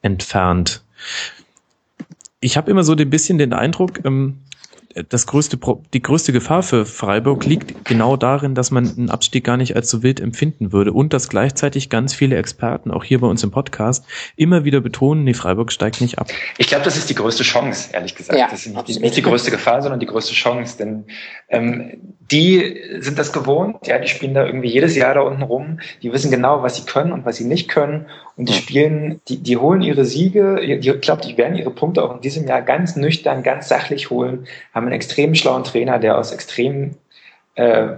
Speaker 1: entfernt. Ich habe immer so ein bisschen den Eindruck, ähm, das größte, die größte Gefahr für Freiburg liegt genau darin, dass man einen Abstieg gar nicht als so wild empfinden würde und dass gleichzeitig ganz viele Experten, auch hier bei uns im Podcast, immer wieder betonen, nee, Freiburg steigt nicht ab.
Speaker 2: Ich glaube, das ist die größte Chance, ehrlich gesagt. Ja, das ist nicht, nicht, die größte Gefahr, sondern die größte Chance, denn ähm, die sind das gewohnt, ja, die spielen da irgendwie jedes Jahr da unten rum, die wissen genau, was sie können und was sie nicht können und die spielen, die, die holen ihre Siege, ich glaube, die werden ihre Punkte auch in diesem Jahr ganz nüchtern, ganz sachlich holen, haben einen extrem schlauen Trainer, der aus extrem äh,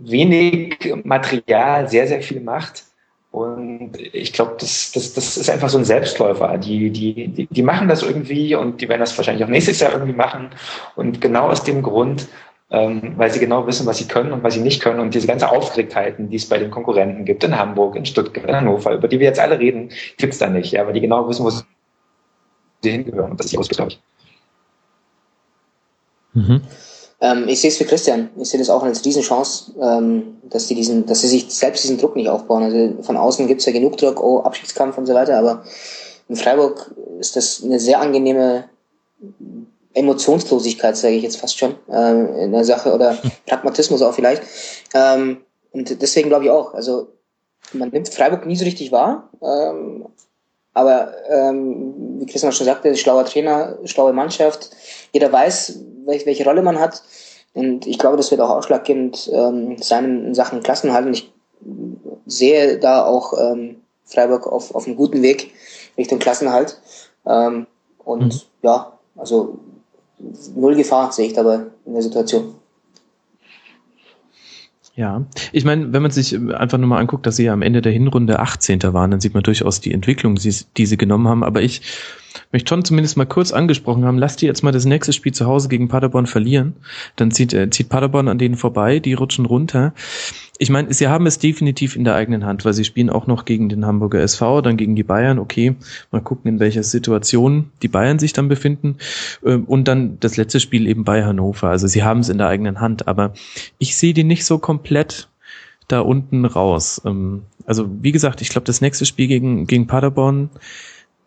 Speaker 2: wenig Material sehr, sehr viel macht. Und ich glaube, das, das, das ist einfach so ein Selbstläufer. Die, die, die, die machen das irgendwie und die werden das wahrscheinlich auch nächstes Jahr irgendwie machen. Und genau aus dem Grund ähm, weil sie genau wissen, was sie können und was sie nicht können. Und diese ganze Aufgeregtheiten, die es bei den Konkurrenten gibt, in Hamburg, in Stuttgart, in Hannover, über die wir jetzt alle reden, gibt's da nicht, ja, weil die genau wissen, wo sie hingehören. Und das ist die Ausbildung, glaube ich.
Speaker 3: Mhm. Ähm, ich sehe es für Christian. Ich sehe das auch als Riesenchance, ähm, dass die diesen, dass sie sich selbst diesen Druck nicht aufbauen. Also von außen gibt's ja genug Druck, oh, Abschiedskampf und so weiter, aber in Freiburg ist das eine sehr angenehme Emotionslosigkeit, sage ich jetzt fast schon, äh, in der Sache oder Pragmatismus auch vielleicht. Ähm, und deswegen glaube ich auch, also man nimmt Freiburg nie so richtig wahr, ähm, aber ähm, wie Christian schon sagte, schlauer Trainer, schlaue Mannschaft, jeder weiß, welche, welche Rolle man hat. Und ich glaube, das wird auch ausschlaggebend ähm, sein in Sachen Klassenhalt. Und ich sehe da auch ähm, Freiburg auf, auf einem guten Weg Richtung Klassenhalt. Ähm, und mhm. ja, also null Gefahr sehe ich dabei in der Situation.
Speaker 1: Ja, ich meine, wenn man sich einfach nur mal anguckt, dass sie ja am Ende der Hinrunde 18. waren, dann sieht man durchaus die Entwicklung, die, die sie genommen haben. Aber ich möchte schon zumindest mal kurz angesprochen haben, lasst die jetzt mal das nächste Spiel zu Hause gegen Paderborn verlieren. Dann zieht, äh, zieht Paderborn an denen vorbei, die rutschen runter ich meine, sie haben es definitiv in der eigenen Hand, weil sie spielen auch noch gegen den Hamburger SV, dann gegen die Bayern. Okay, mal gucken, in welcher Situation die Bayern sich dann befinden. Ähm, und dann das letzte Spiel eben bei Hannover. Also sie haben es in der eigenen Hand, aber ich sehe die nicht so komplett da unten raus. Ähm, also wie gesagt, ich glaube, das nächste Spiel gegen, gegen Paderborn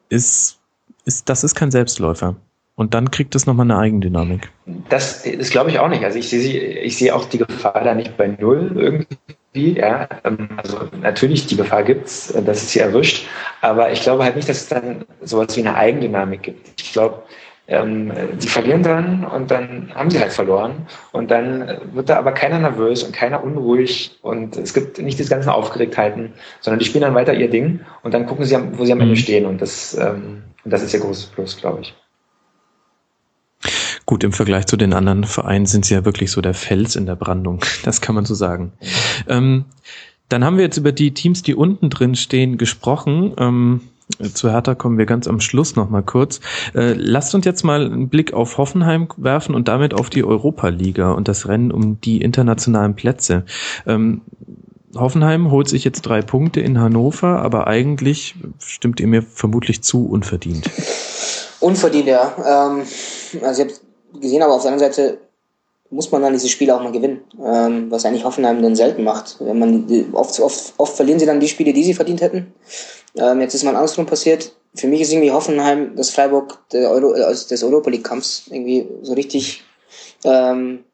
Speaker 1: ist, ist, das ist kein Selbstläufer. Und dann kriegt es nochmal eine Eigendynamik.
Speaker 2: Das, das glaube ich auch nicht. Also ich sehe, ich sehe auch die Gefahr da nicht bei Null irgendwie. Ja, ähm, also natürlich, die Gefahr gibt's, äh, dass es sie erwischt. Aber ich glaube halt nicht, dass es dann sowas wie eine Eigendynamik gibt. Ich glaube, ähm, die verlieren dann und dann haben sie halt verloren. Und dann wird da aber keiner nervös und keiner unruhig und es gibt nicht diese ganzen Aufgeregtheiten, sondern die spielen dann weiter ihr Ding und dann gucken sie, wo sie am Ende mhm. stehen. Und das, ähm, das ist ihr großes Plus, glaube ich.
Speaker 1: Gut, im Vergleich zu den anderen Vereinen sind sie ja wirklich so der Fels in der Brandung. Das kann man so sagen. Ähm, dann haben wir jetzt über die Teams, die unten drin stehen, gesprochen. Ähm, zu Hertha kommen wir ganz am Schluss noch mal kurz. Äh, lasst uns jetzt mal einen Blick auf Hoffenheim werfen und damit auf die Europa-Liga und das Rennen um die internationalen Plätze. Ähm, Hoffenheim holt sich jetzt drei Punkte in Hannover, aber eigentlich stimmt ihr mir vermutlich zu unverdient.
Speaker 3: Unverdient, ja. Ähm, also ich habe gesehen, aber auf der anderen Seite muss man dann diese Spiele auch mal gewinnen, ähm, was eigentlich Hoffenheim dann selten macht. Wenn man oft, oft, oft verlieren sie dann die Spiele, die sie verdient hätten. Ähm, jetzt ist mal andersrum passiert. Für mich ist irgendwie Hoffenheim das Freiburg Euro, also des Europa League Kampfs irgendwie so richtig. Ähm,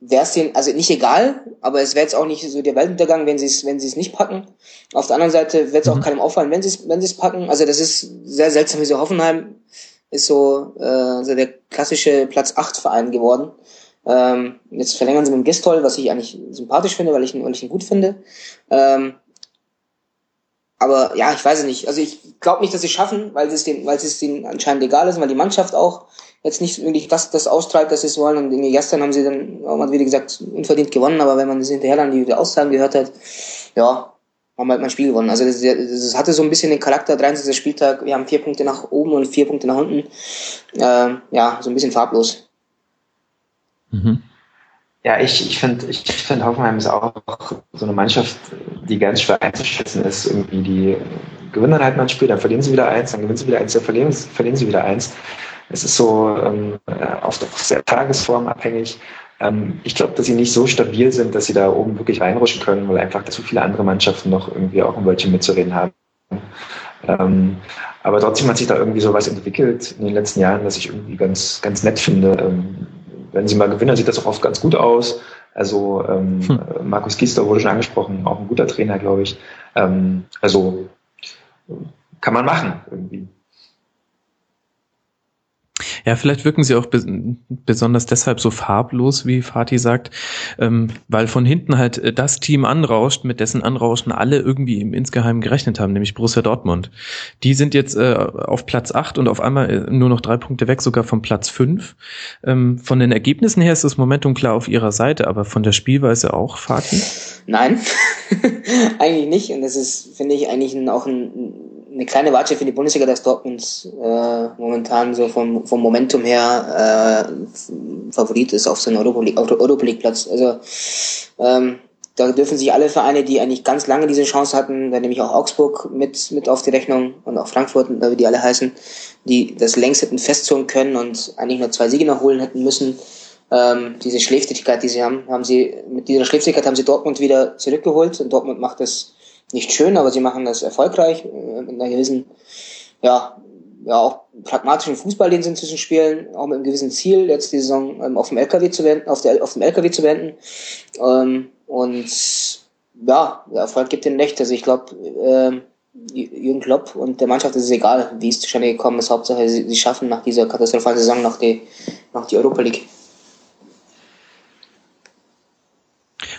Speaker 3: wäre es denen, also nicht egal, aber es wäre jetzt auch nicht so der Weltuntergang, wenn sie es, wenn sie es nicht packen. Auf der anderen Seite wird es auch mhm. keinem auffallen, wenn sie es, wenn sie es packen. Also das ist sehr seltsam, wie so Hoffenheim ist so, äh, so der klassische Platz 8 Verein geworden. Ähm, jetzt verlängern sie mit dem Gistol, was ich eigentlich sympathisch finde, weil ich ihn, weil ich ihn gut finde. Ähm, aber ja, ich weiß es nicht. Also ich glaube nicht, dass sie es schaffen, weil es den, weil es denen anscheinend egal ist, weil die Mannschaft auch jetzt nicht wirklich das, das austreibt, dass sie wollen. Und gestern haben sie dann auch mal wieder gesagt, unverdient gewonnen, aber wenn man das hinterher dann die Aussagen gehört hat, ja, haben halt mein Spiel gewonnen. Also das, das hatte so ein bisschen den Charakter, 23. Spieltag, wir haben vier Punkte nach oben und vier Punkte nach unten. Äh, ja, so ein bisschen farblos.
Speaker 2: Mhm. Ja, ich, ich finde, ich finde Hoffenheim ist auch so eine Mannschaft, die ganz schwer einzuschätzen ist. Irgendwie, die gewinnen dann halt mal ein Spiel, dann verlieren sie wieder eins, dann gewinnen sie wieder eins, dann verlieren, verlieren sie wieder eins. Es ist so ähm, oft auch sehr tagesformabhängig. Ähm, ich glaube, dass sie nicht so stabil sind, dass sie da oben wirklich reinrutschen können, weil einfach zu viele andere Mannschaften noch irgendwie auch ein Wörtchen mitzureden haben. Ähm, aber trotzdem hat sich da irgendwie sowas entwickelt in den letzten Jahren, dass ich irgendwie ganz, ganz nett finde. Ähm, wenn sie mal gewinnen, sieht das auch oft ganz gut aus. Also ähm, hm. Markus Giester wurde schon angesprochen, auch ein guter Trainer, glaube ich. Ähm, also kann man machen irgendwie.
Speaker 1: Ja, vielleicht wirken sie auch be besonders deshalb so farblos, wie Fatih sagt, ähm, weil von hinten halt äh, das Team anrauscht, mit dessen Anrauschen alle irgendwie im Insgeheim gerechnet haben, nämlich Borussia Dortmund. Die sind jetzt äh, auf Platz 8 und auf einmal äh, nur noch drei Punkte weg, sogar vom Platz 5. Ähm, von den Ergebnissen her ist das Momentum klar auf ihrer Seite, aber von der Spielweise auch, Fatih?
Speaker 3: Nein, eigentlich nicht. Und das ist, finde ich, eigentlich auch ein eine kleine Watsche für die Bundesliga, dass Dortmund äh, momentan so vom, vom Momentum her äh, Favorit ist auf Europa League, Europa League Platz. Also ähm, da dürfen sich alle Vereine, die eigentlich ganz lange diese Chance hatten, da nehme ich auch Augsburg mit, mit auf die Rechnung und auch Frankfurt, wie die alle heißen, die das längst hätten festzurren können und eigentlich nur zwei Siege noch holen hätten müssen. Ähm, diese Schläfrigkeit, die sie haben, haben sie, mit dieser Schläfrigkeit haben sie Dortmund wieder zurückgeholt und Dortmund macht das nicht schön, aber sie machen das erfolgreich, äh, mit einer gewissen, ja, ja, auch pragmatischen Fußball, den sie inzwischen spielen, auch mit einem gewissen Ziel, jetzt die Saison ähm, auf dem LKW zu wenden, auf, der, auf dem LKW zu wenden. Ähm, und ja, der Erfolg gibt den Recht. Also ich glaube, äh, Jürgen Klopp und der Mannschaft ist es egal, wie es zustande gekommen ist. Hauptsache, sie, sie schaffen nach dieser katastrophalen Saison noch die, noch die Europa League.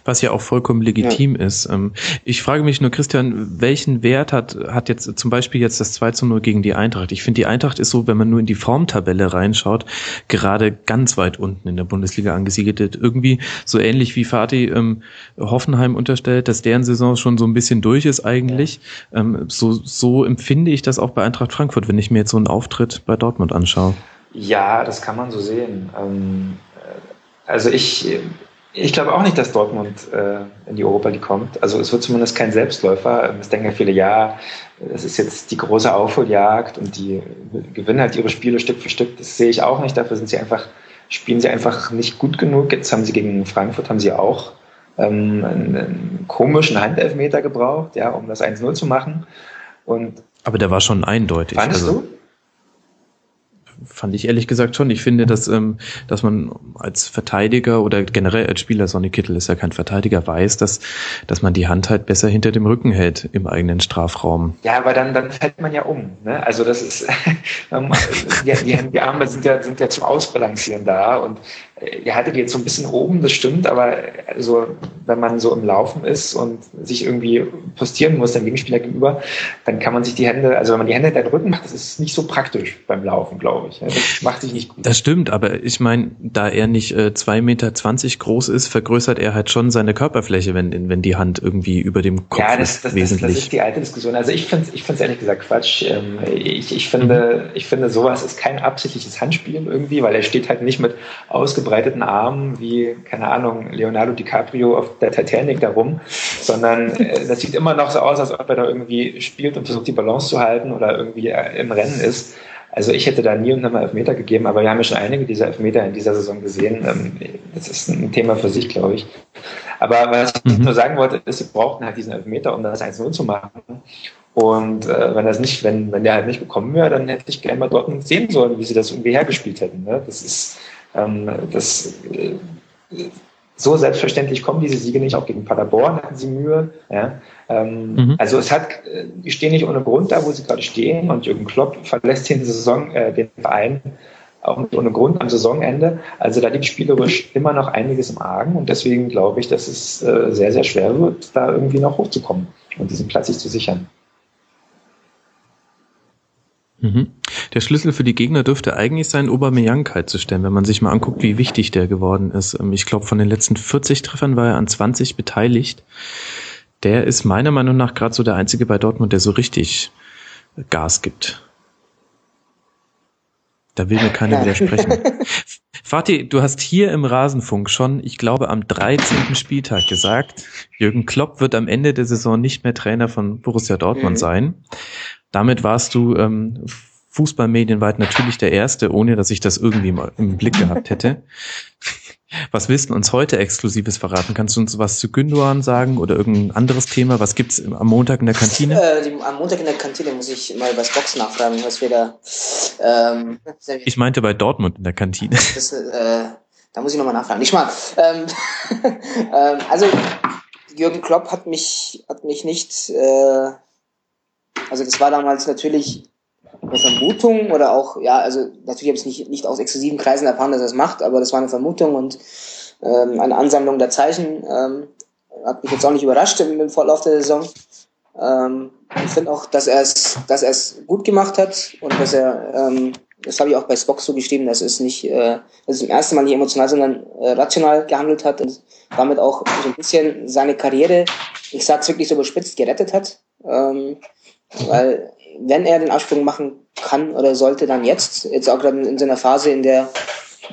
Speaker 1: Was ja auch vollkommen legitim ja. ist. Ähm, ich frage mich nur, Christian, welchen Wert hat, hat jetzt zum Beispiel jetzt das 2 zu 0 gegen die Eintracht? Ich finde, die Eintracht ist so, wenn man nur in die Formtabelle reinschaut, gerade ganz weit unten in der Bundesliga angesiedelt. Irgendwie so ähnlich wie Fatih ähm, Hoffenheim unterstellt, dass deren Saison schon so ein bisschen durch ist eigentlich. Ja. Ähm, so, so empfinde ich das auch bei Eintracht Frankfurt, wenn ich mir jetzt so einen Auftritt bei Dortmund anschaue.
Speaker 2: Ja, das kann man so sehen. Ähm, äh, also ich ich glaube auch nicht, dass Dortmund äh, in die Europa League kommt. Also es wird zumindest kein Selbstläufer. Es denken ja viele, ja, es ist jetzt die große Aufholjagd und die gewinnen halt ihre Spiele Stück für Stück. Das sehe ich auch nicht. Dafür sind sie einfach, spielen sie einfach nicht gut genug. Jetzt haben sie gegen Frankfurt haben sie auch ähm, einen, einen komischen Handelfmeter gebraucht, ja, um das 1-0 zu machen. Und
Speaker 1: aber der war schon eindeutig.
Speaker 2: Fandest also, du?
Speaker 1: Fand ich ehrlich gesagt schon. Ich finde, dass, ähm, dass man als Verteidiger oder generell als Spieler, Sonny Kittel ist ja kein Verteidiger, weiß, dass, dass man die Hand halt besser hinter dem Rücken hält im eigenen Strafraum.
Speaker 2: Ja, aber dann, dann fällt man ja um. Ne? Also das ist, die, die, die Arme sind ja, sind ja zum Ausbalancieren da und ihr hattet jetzt so ein bisschen oben, das stimmt, aber also, wenn man so im Laufen ist und sich irgendwie postieren muss dem Gegenspieler gegenüber, dann kann man sich die Hände, also wenn man die Hände in den Rücken macht, das ist nicht so praktisch beim Laufen, glaube ich. Das macht sich nicht gut.
Speaker 1: Das stimmt, aber ich meine, da er nicht äh, 2,20 Meter groß ist, vergrößert er halt schon seine Körperfläche, wenn, wenn die Hand irgendwie über dem Kopf ja, das, das, ist. Wesentlich. Das,
Speaker 2: das ist die alte Diskussion. Also ich finde es ich find's ehrlich gesagt Quatsch. Ähm, ich, ich, finde, mhm. ich finde, sowas ist kein absichtliches Handspiel irgendwie, weil er steht halt nicht mit ausgebreitetem ausgebreiteten Armen wie, keine Ahnung, Leonardo DiCaprio auf der Titanic darum, sondern äh, das sieht immer noch so aus, als ob er da irgendwie spielt und versucht, die Balance zu halten oder irgendwie äh, im Rennen ist. Also ich hätte da nie und nimmer Elfmeter gegeben, aber wir haben ja schon einige dieser Elfmeter in dieser Saison gesehen. Ähm, das ist ein Thema für sich, glaube ich. Aber was ich mhm. nur sagen wollte, ist, wir brauchten halt diesen Elfmeter, um das 1-0 zu machen. Und äh, wenn das nicht, wenn, wenn der halt nicht gekommen wäre, dann hätte ich gerne mal dort sehen sollen, wie sie das irgendwie hergespielt hätten. Ne? Das ist, das, äh, so selbstverständlich kommen diese Siege nicht. Auch gegen Paderborn hatten sie Mühe. Ja. Ähm, mhm. Also es hat, äh, die stehen nicht ohne Grund da, wo sie gerade stehen. Und Jürgen Klopp verlässt den Saison äh, den Verein auch nicht ohne Grund am Saisonende. Also da liegt spielerisch immer noch einiges im Argen. Und deswegen glaube ich, dass es äh, sehr, sehr schwer wird, da irgendwie noch hochzukommen und diesen Platz sich zu sichern.
Speaker 1: Mhm. Der Schlüssel für die Gegner dürfte eigentlich sein, Aubameyang kalt zu stellen, wenn man sich mal anguckt, wie wichtig der geworden ist. Ähm, ich glaube, von den letzten 40 Treffern war er an 20 beteiligt. Der ist meiner Meinung nach gerade so der einzige bei Dortmund, der so richtig Gas gibt. Da will mir keiner widersprechen. Fatih, du hast hier im Rasenfunk schon, ich glaube, am 13. Spieltag gesagt, Jürgen Klopp wird am Ende der Saison nicht mehr Trainer von Borussia Dortmund mhm. sein. Damit warst du ähm, fußballmedienweit natürlich der Erste, ohne dass ich das irgendwie mal im Blick gehabt hätte. Was willst du uns heute Exklusives verraten? Kannst du uns was zu Gündogan sagen oder irgendein anderes Thema? Was gibt's am Montag in der Kantine?
Speaker 3: Äh, die, am Montag in der Kantine muss ich mal bei Box nachfragen, was wir da.
Speaker 1: Ähm, ich meinte bei Dortmund in der Kantine.
Speaker 3: Das, äh, da muss ich nochmal nachfragen. Nicht mal. Ähm, ähm, also Jürgen Klopp hat mich hat mich nicht. Äh, also das war damals natürlich eine Vermutung oder auch, ja, also natürlich habe ich es nicht, nicht aus exklusiven Kreisen erfahren, dass er es macht, aber das war eine Vermutung und ähm, eine Ansammlung der Zeichen. Ähm, hat mich jetzt auch nicht überrascht im, im Vorlauf der Saison. Ähm, ich finde auch, dass er es, dass er es gut gemacht hat und dass er, ähm, das habe ich auch bei Spock so geschrieben, dass es nicht, äh, dass es im ersten Mal nicht emotional, sondern äh, rational gehandelt hat und damit auch so ein bisschen seine Karriere, ich sag's wirklich so überspitzt, gerettet hat. Ähm, weil wenn er den Absprung machen kann oder sollte, dann jetzt. Jetzt auch gerade in so einer Phase, in der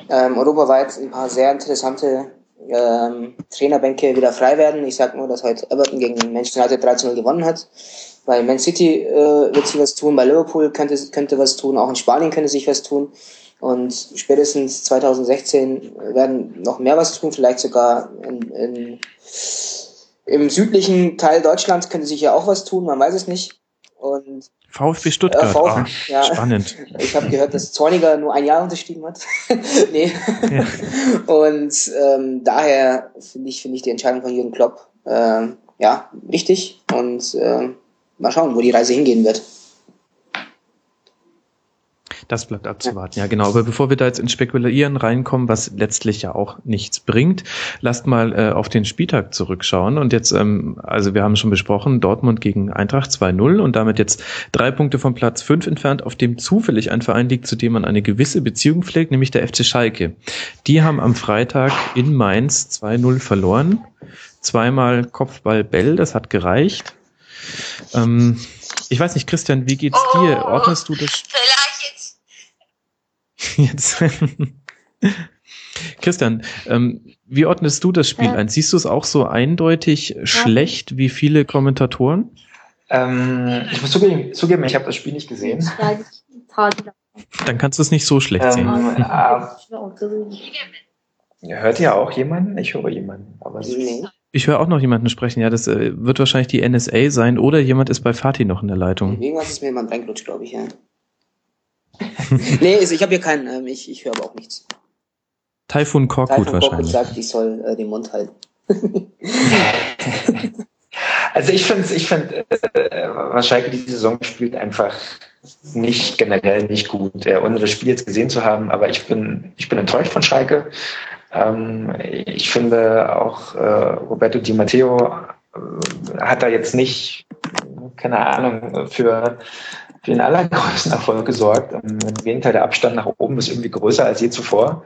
Speaker 3: ähm, europaweit ein paar sehr interessante ähm, Trainerbänke wieder frei werden. Ich sage nur, dass heute Everton gegen Manchester United 13 gewonnen hat. Bei Man City äh, wird sich was tun, bei Liverpool könnte, könnte was tun, auch in Spanien könnte sich was tun. Und spätestens 2016 werden noch mehr was tun, vielleicht sogar in, in, im südlichen Teil Deutschlands könnte sich ja auch was tun, man weiß es nicht.
Speaker 1: VfB Stuttgart. Äh, VfB,
Speaker 3: ah, ja. Spannend. Ich habe gehört, dass Zorniger nur ein Jahr unterschrieben hat. nee. Ja. Und ähm, daher finde ich, finde ich die Entscheidung von Jürgen Klopp äh, ja richtig. Und äh, mal schauen, wo die Reise hingehen wird.
Speaker 1: Das bleibt abzuwarten, ja genau. Aber bevor wir da jetzt ins Spekulieren reinkommen, was letztlich ja auch nichts bringt, lasst mal äh, auf den Spieltag zurückschauen. Und jetzt, ähm, also wir haben schon besprochen, Dortmund gegen Eintracht 2-0 und damit jetzt drei Punkte vom Platz 5 entfernt, auf dem zufällig ein Verein liegt, zu dem man eine gewisse Beziehung pflegt, nämlich der FC Schalke. Die haben am Freitag in Mainz 2-0 verloren. Zweimal Kopfball Bell, das hat gereicht. Ähm, ich weiß nicht, Christian, wie geht's oh, dir? Ordnest du das? Jetzt. Christian, ähm, wie ordnest du das Spiel ja. ein? Siehst du es auch so eindeutig ja. schlecht wie viele Kommentatoren?
Speaker 2: Ähm, ich muss zugeben, zugeben ich habe das Spiel nicht gesehen.
Speaker 1: Dann kannst du es nicht so schlecht ähm, sehen.
Speaker 2: Äh, hört ihr auch jemanden? Ich höre jemanden. Aber
Speaker 1: ich höre auch noch jemanden sprechen. Ja, das äh, wird wahrscheinlich die NSA sein oder jemand ist bei Fatih noch in der Leitung.
Speaker 3: Irgendwas ist mir jemand reingelutscht, glaube ich, ja. nee, also ich habe hier keinen, ähm, ich, ich höre aber auch nichts.
Speaker 1: Taifun Korkut wahrscheinlich.
Speaker 3: Korkut sagt, ich soll äh, den Mund halten.
Speaker 2: also ich finde, ich finde, äh, was Schalke diese Saison spielt, einfach nicht generell nicht gut, äh, ohne das Spiel jetzt gesehen zu haben. Aber ich bin, ich bin enttäuscht von Schalke. Ähm, ich finde auch äh, Roberto Di Matteo äh, hat da jetzt nicht, keine Ahnung, für für den allergrößten Erfolg gesorgt. Ähm, Im Gegenteil, der Abstand nach oben ist irgendwie größer als je zuvor.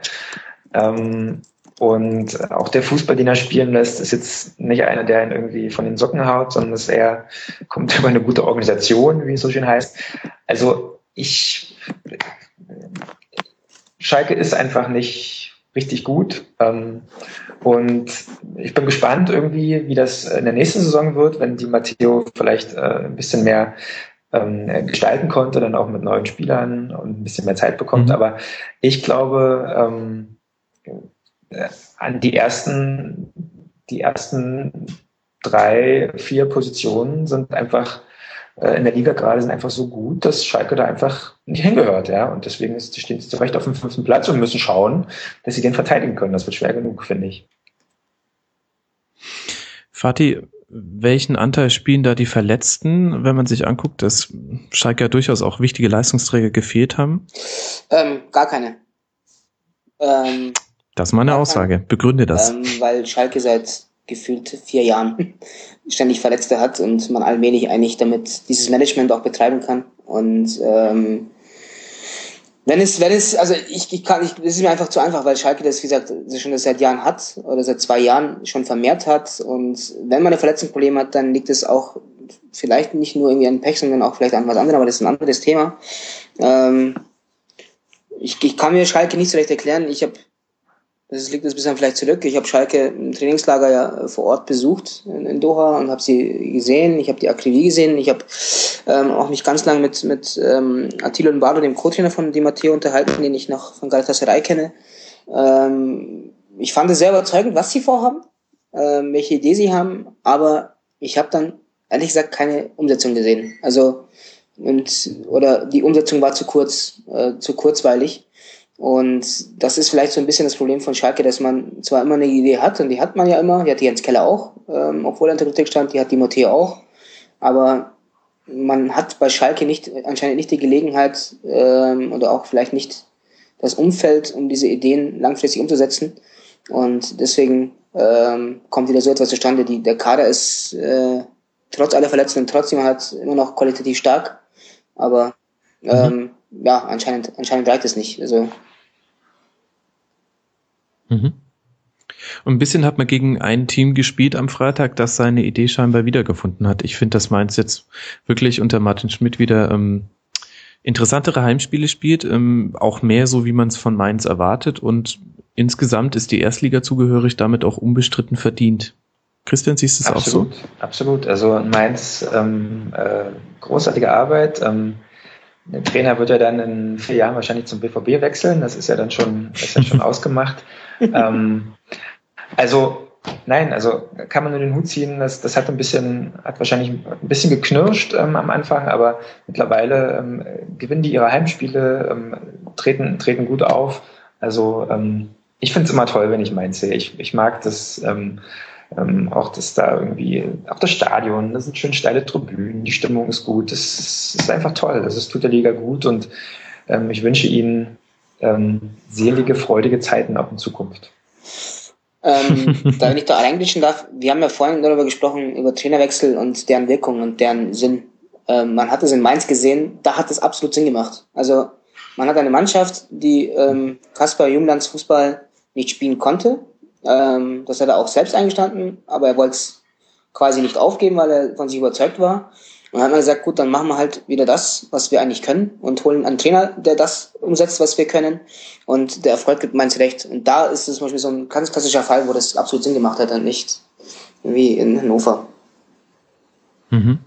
Speaker 2: Ähm, und auch der Fußball, den er spielen lässt, ist jetzt nicht einer, der ihn irgendwie von den Socken haut, sondern es eher kommt über eine gute Organisation, wie es so schön heißt. Also ich, Schalke ist einfach nicht richtig gut. Ähm, und ich bin gespannt irgendwie, wie das in der nächsten Saison wird, wenn die Matteo vielleicht äh, ein bisschen mehr ähm, gestalten konnte, dann auch mit neuen Spielern und ein bisschen mehr Zeit bekommt. Mhm. Aber ich glaube, ähm, äh, an die ersten, die ersten drei, vier Positionen sind einfach äh, in der Liga gerade sind einfach so gut, dass Schalke da einfach nicht hingehört, ja. Und deswegen ist, stehen sie zu Recht auf dem fünften Platz und müssen schauen, dass sie den verteidigen können. Das wird schwer genug, finde ich.
Speaker 1: Fatih, welchen Anteil spielen da die Verletzten, wenn man sich anguckt, dass Schalke ja durchaus auch wichtige Leistungsträger gefehlt haben?
Speaker 3: Ähm, gar keine.
Speaker 1: Ähm, das ist meine Aussage. Keine. Begründe das.
Speaker 3: Ähm, weil Schalke seit gefühlt vier Jahren ständig Verletzte hat und man allmählich eigentlich damit dieses Management auch betreiben kann. Und ähm, wenn es, wenn es, also ich, ich kann, ich, das ist mir einfach zu einfach, weil Schalke das, wie gesagt, schon seit Jahren hat oder seit zwei Jahren schon vermehrt hat. Und wenn man ein Verletzungsproblem hat, dann liegt es auch vielleicht nicht nur irgendwie an Pech, sondern auch vielleicht an was anderem, aber das ist ein anderes Thema. Ähm, ich, ich kann mir Schalke nicht so recht erklären. Ich habe das liegt ein bisschen vielleicht zurück. Ich habe Schalke im Trainingslager ja vor Ort besucht in, in Doha und habe sie gesehen. Ich habe die Akribie gesehen. Ich habe ähm, auch mich ganz lang mit mit ähm, Attilo Lombardo, dem Co-Trainer von Di Matteo, unterhalten, den ich noch von Galatasaray kenne. Ähm, ich fand es sehr überzeugend, was sie vorhaben, ähm, welche Idee sie haben, aber ich habe dann ehrlich gesagt keine Umsetzung gesehen. Also und oder die Umsetzung war zu kurz, äh, zu kurzweilig. Und das ist vielleicht so ein bisschen das Problem von Schalke, dass man zwar immer eine Idee hat, und die hat man ja immer, die hat die Jens Keller auch, ähm, obwohl er unter Kritik stand, die hat die Motte auch, aber man hat bei Schalke nicht, anscheinend nicht die Gelegenheit ähm, oder auch vielleicht nicht das Umfeld, um diese Ideen langfristig umzusetzen. Und deswegen ähm, kommt wieder so etwas zustande. Die, der Kader ist äh, trotz aller Verletzungen trotzdem halt immer noch qualitativ stark, aber mhm. ähm, mhm. ja, anscheinend, anscheinend reicht es nicht. Also
Speaker 1: Mhm. Und ein bisschen hat man gegen ein Team gespielt am Freitag, das seine Idee scheinbar wiedergefunden hat. Ich finde, das Mainz jetzt wirklich unter Martin Schmidt wieder ähm, interessantere Heimspiele spielt, ähm, auch mehr so, wie man es von Mainz erwartet und insgesamt ist die Erstliga zugehörig damit auch unbestritten verdient. Christian, siehst du es auch so?
Speaker 2: Absolut. Also Mainz, ähm, äh, großartige Arbeit. Ähm, der Trainer wird ja dann in vier Jahren wahrscheinlich zum BVB wechseln. Das ist ja dann schon, das ist ja schon ausgemacht. Ähm, also nein, also kann man nur den Hut ziehen. Das, das hat ein bisschen, hat wahrscheinlich ein bisschen geknirscht ähm, am Anfang, aber mittlerweile ähm, gewinnen die ihre Heimspiele, ähm, treten, treten gut auf. Also ähm, ich finde es immer toll, wenn ich Mainz sehe. Ich, ich mag das. Ähm, ähm, auch das da irgendwie, auch das Stadion, das sind schön steile Tribünen, die Stimmung ist gut, das ist einfach toll, das ist, tut der Liga gut und ähm, ich wünsche Ihnen ähm, selige, freudige Zeiten auch in Zukunft.
Speaker 3: ähm, da wenn ich da reinglitschen darf, wir haben ja vorhin darüber gesprochen, über Trainerwechsel und deren Wirkung und deren Sinn. Ähm, man hat es in Mainz gesehen, da hat es absolut Sinn gemacht. Also man hat eine Mannschaft, die ähm, Kaspar Junglands Fußball nicht spielen konnte, ähm, das hat er auch selbst eingestanden, aber er wollte es quasi nicht aufgeben, weil er von sich überzeugt war. Und dann hat man gesagt, gut, dann machen wir halt wieder das, was wir eigentlich können und holen einen Trainer, der das umsetzt, was wir können. Und der Erfolg gibt meins recht. Und da ist es zum Beispiel so ein ganz klassischer Fall, wo das absolut Sinn gemacht hat und nicht wie in Hannover.
Speaker 1: Mhm.